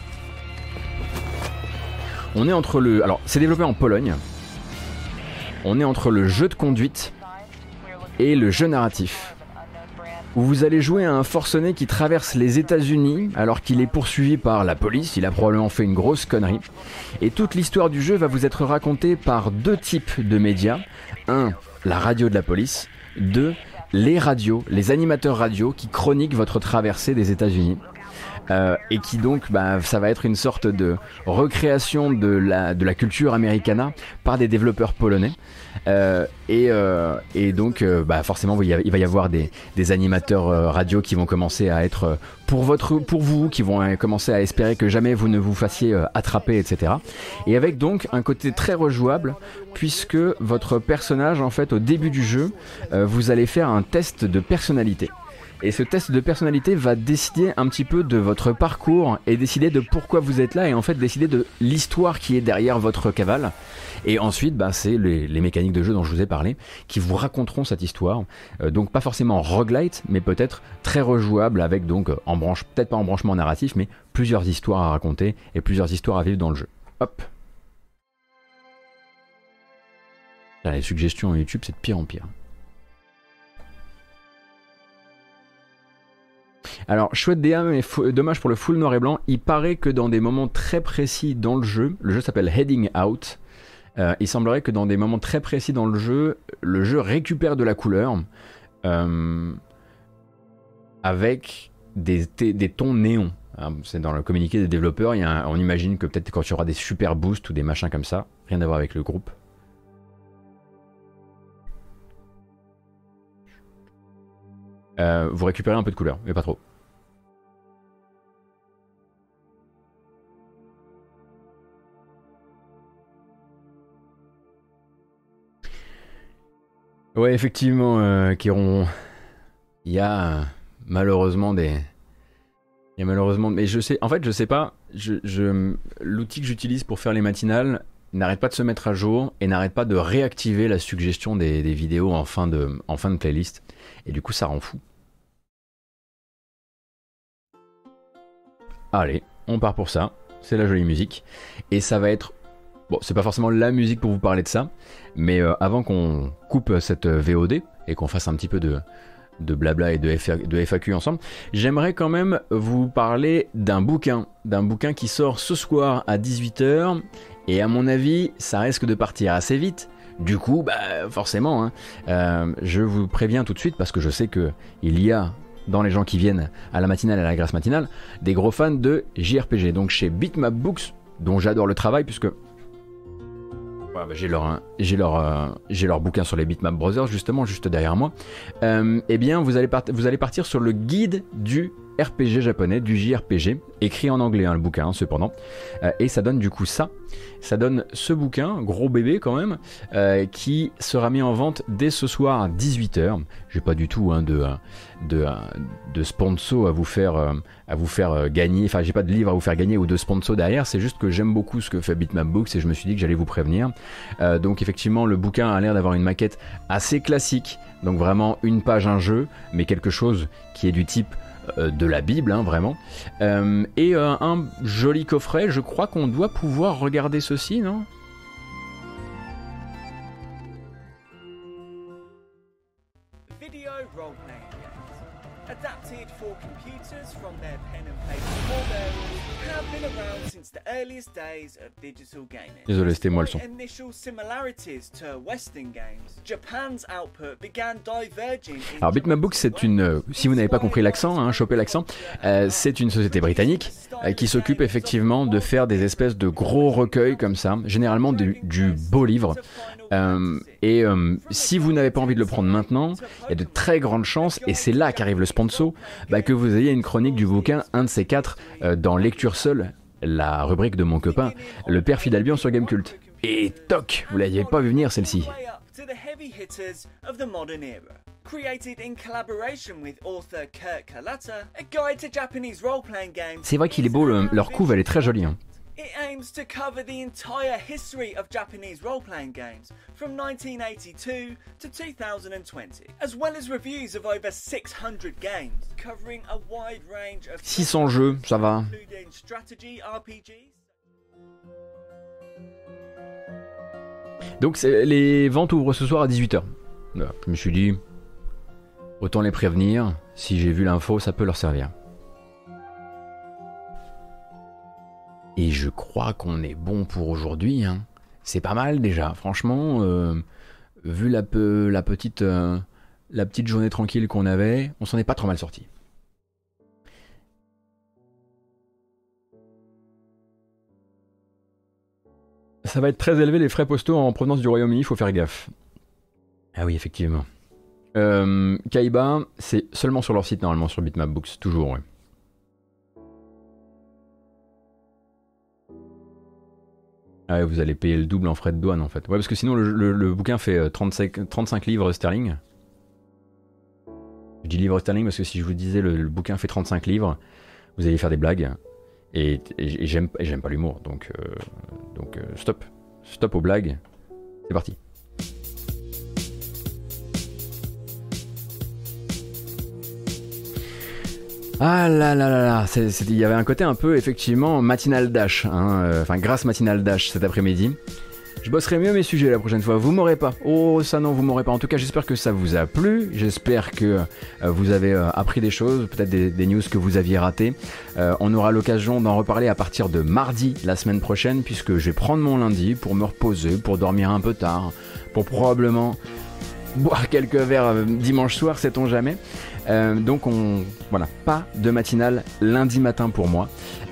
On est entre le... Alors, c'est développé en Pologne. On est entre le jeu de conduite et le jeu narratif où vous allez jouer à un forcené qui traverse les États-Unis alors qu'il est poursuivi par la police, il a probablement fait une grosse connerie. Et toute l'histoire du jeu va vous être racontée par deux types de médias. Un, la radio de la police. Deux, les radios, les animateurs radio qui chroniquent votre traversée des États-Unis. Euh, et qui donc, bah, ça va être une sorte de recréation de la, culture americana par des développeurs polonais. Euh, et, euh, donc, bah, forcément, il va y avoir des, des animateurs radio qui vont commencer à être pour, votre, pour vous, qui vont commencer à espérer que jamais vous ne vous fassiez attraper, etc. Et avec donc un côté très rejouable, puisque votre personnage, en fait, au début du jeu, vous allez faire un test de personnalité. Et ce test de personnalité va décider un petit peu de votre parcours et décider de pourquoi vous êtes là et en fait décider de l'histoire qui est derrière votre cavale. Et ensuite, bah, c'est les, mécaniques de jeu dont je vous ai parlé qui vous raconteront cette histoire. Euh, donc pas forcément roguelite, mais peut-être très rejouable avec donc en branche, peut-être pas en branchement narratif, mais plusieurs histoires à raconter et plusieurs histoires à vivre dans le jeu. Hop. les suggestions YouTube, c'est de pire en pire. Alors, chouette DA, mais dommage pour le full noir et blanc. Il paraît que dans des moments très précis dans le jeu, le jeu s'appelle Heading Out. Euh, il semblerait que dans des moments très précis dans le jeu, le jeu récupère de la couleur euh, avec des, tons néons. Hein, c'est dans le communiqué des développeurs. on imagine que peut-être quand il y aura des super boosts ou des machins comme ça, rien à voir avec le groupe. Euh, vous récupérez un peu de couleur, mais pas trop. Ouais, effectivement, euh, Kiron, il y a malheureusement des, il y a malheureusement, mais je sais, en fait, je sais pas, je, l'outil que j'utilise pour faire les matinales n'arrête pas de se mettre à jour et n'arrête pas de réactiver la suggestion des, vidéos en fin de, en fin de playlist, et du coup, ça rend fou. Allez, on part pour ça. C'est la jolie musique. Et ça va être Bon, c'est pas forcément la musique pour vous parler de ça, mais euh, avant qu'on coupe cette VOD et qu'on fasse un petit peu de, de blabla et de, de FAQ ensemble, j'aimerais quand même vous parler d'un bouquin, d'un bouquin qui sort ce soir à 18h, et à mon avis, ça risque de partir assez vite. Du coup, bah forcément, hein, euh, je vous préviens tout de suite parce que je sais que il y a dans les gens qui viennent à la matinale à la grâce matinale des gros fans de JRPG. Donc chez Bitmap Books, dont j'adore le travail puisque bah, j'ai leur, j'ai leur, euh, leur bouquin sur les Bitmap Brothers justement juste derrière moi. Euh, eh bien, vous allez, vous allez partir sur le guide du RPG japonais, du JRPG, écrit en anglais hein, le bouquin hein, cependant, euh, et ça donne du coup ça, ça donne ce bouquin, gros bébé quand même, qui sera mis en vente dès ce soir à 18h. J'ai pas du tout hein, de, de, de sponsor à vous faire, à vous faire gagner, enfin j'ai pas de livre à vous faire gagner ou de sponsor derrière, c'est juste que j'aime beaucoup ce que fait Bitmap Books et je me suis dit que j'allais vous prévenir. donc effectivement le bouquin a l'air d'avoir une maquette assez classique, donc vraiment une page, un jeu, mais quelque chose qui est du type euh, de la Bible, hein, vraiment. Euh, et euh, un joli coffret, je crois qu'on doit pouvoir regarder ceci, non? Désolé, c'était moi le son. Alors Bitmap c'est une, euh, si vous n'avez pas compris l'accent, hein, choper l'accent, euh, c'est une société britannique euh, qui s'occupe effectivement de faire des espèces de gros recueils comme ça, généralement du, beau livre, et si vous n'avez pas envie de le prendre maintenant, il y a de très grandes chances, et c'est là qu'arrive le sponsor, bah, que vous ayez une chronique du bouquin, un de ces quatre, dans Lecture Seule, la rubrique de mon copain, le père Fidalbion sur Gamecult. Et toc, vous l'aviez pas vu venir celle-ci. C'est vrai qu'il est beau, leur couve elle est très jolie. Hein. It aims to cover the entire history of Japanese role-playing games from 1982 to 2020, as well as reviews of over 600 games, covering a wide range of 600 jeux, ça va. Including strategy RPGs. Donc les ventes ouvrent ce soir à 18h. Je me suis dit, autant les prévenir, si j'ai vu l'info, ça peut leur servir. Et je crois qu'on est bon pour aujourd'hui. Hein. C'est pas mal déjà, franchement. Euh, vu la, la, petite, euh, la petite journée tranquille qu'on avait, on s'en est pas trop mal sorti. Ça va être très élevé les frais postaux en provenance du Royaume-Uni, il faut faire gaffe. Ah oui, effectivement. Euh, Kaiba, c'est seulement sur leur site normalement, sur Bitmap Books, toujours, ouais. Ah vous allez payer le double en frais de douane en fait. Ouais, parce que sinon le, bouquin fait 35, euh, 35 livres sterling. Je dis livres sterling parce que si je vous disais le, bouquin fait 35 livres, vous allez faire des blagues. Et, j'aime pas l'humour. Donc, euh, donc euh, stop. Stop aux blagues. C'est parti. Ah là là là là, il y avait un côté un peu effectivement matinal dash, hein, euh, enfin grâce matinal dash cet après-midi. Je bosserai mieux mes sujets la prochaine fois. Vous m'aurez pas. Oh, ça non, vous m'aurez pas. En tout cas, j'espère que ça vous a plu. J'espère que euh, vous avez euh, appris des choses, peut-être des, news que vous aviez ratées. on aura l'occasion d'en reparler à partir de mardi la semaine prochaine, puisque je vais prendre mon lundi pour me reposer, pour dormir un peu tard, pour probablement boire [laughs] quelques verres dimanche soir, sait-on jamais. Euh, donc on voilà, pas de matinale lundi matin pour moi.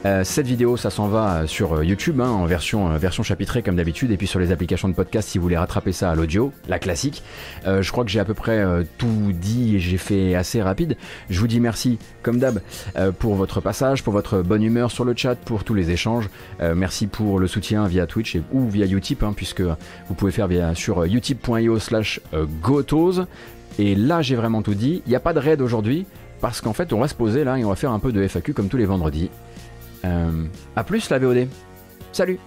Euh, cette vidéo, ça s'en va sur euh, YouTube hein, en version chapitrée comme d'habitude, et puis sur les applications de podcast si vous voulez rattraper ça à l'audio, la classique. je crois que j'ai à peu près tout dit et j'ai fait assez rapide. Je vous dis merci comme d'hab pour votre passage, pour votre bonne humeur sur le chat, pour tous les échanges. merci pour le soutien via Twitch ou via Utip, hein, puisque vous pouvez faire via sur utip.io/slash gotos. Et là, j'ai vraiment tout dit. Il n'y a pas de raid aujourd'hui, parce qu'en fait, on va se poser là et on va faire un peu de FAQ comme tous les vendredis. Euh, a plus la VOD. Salut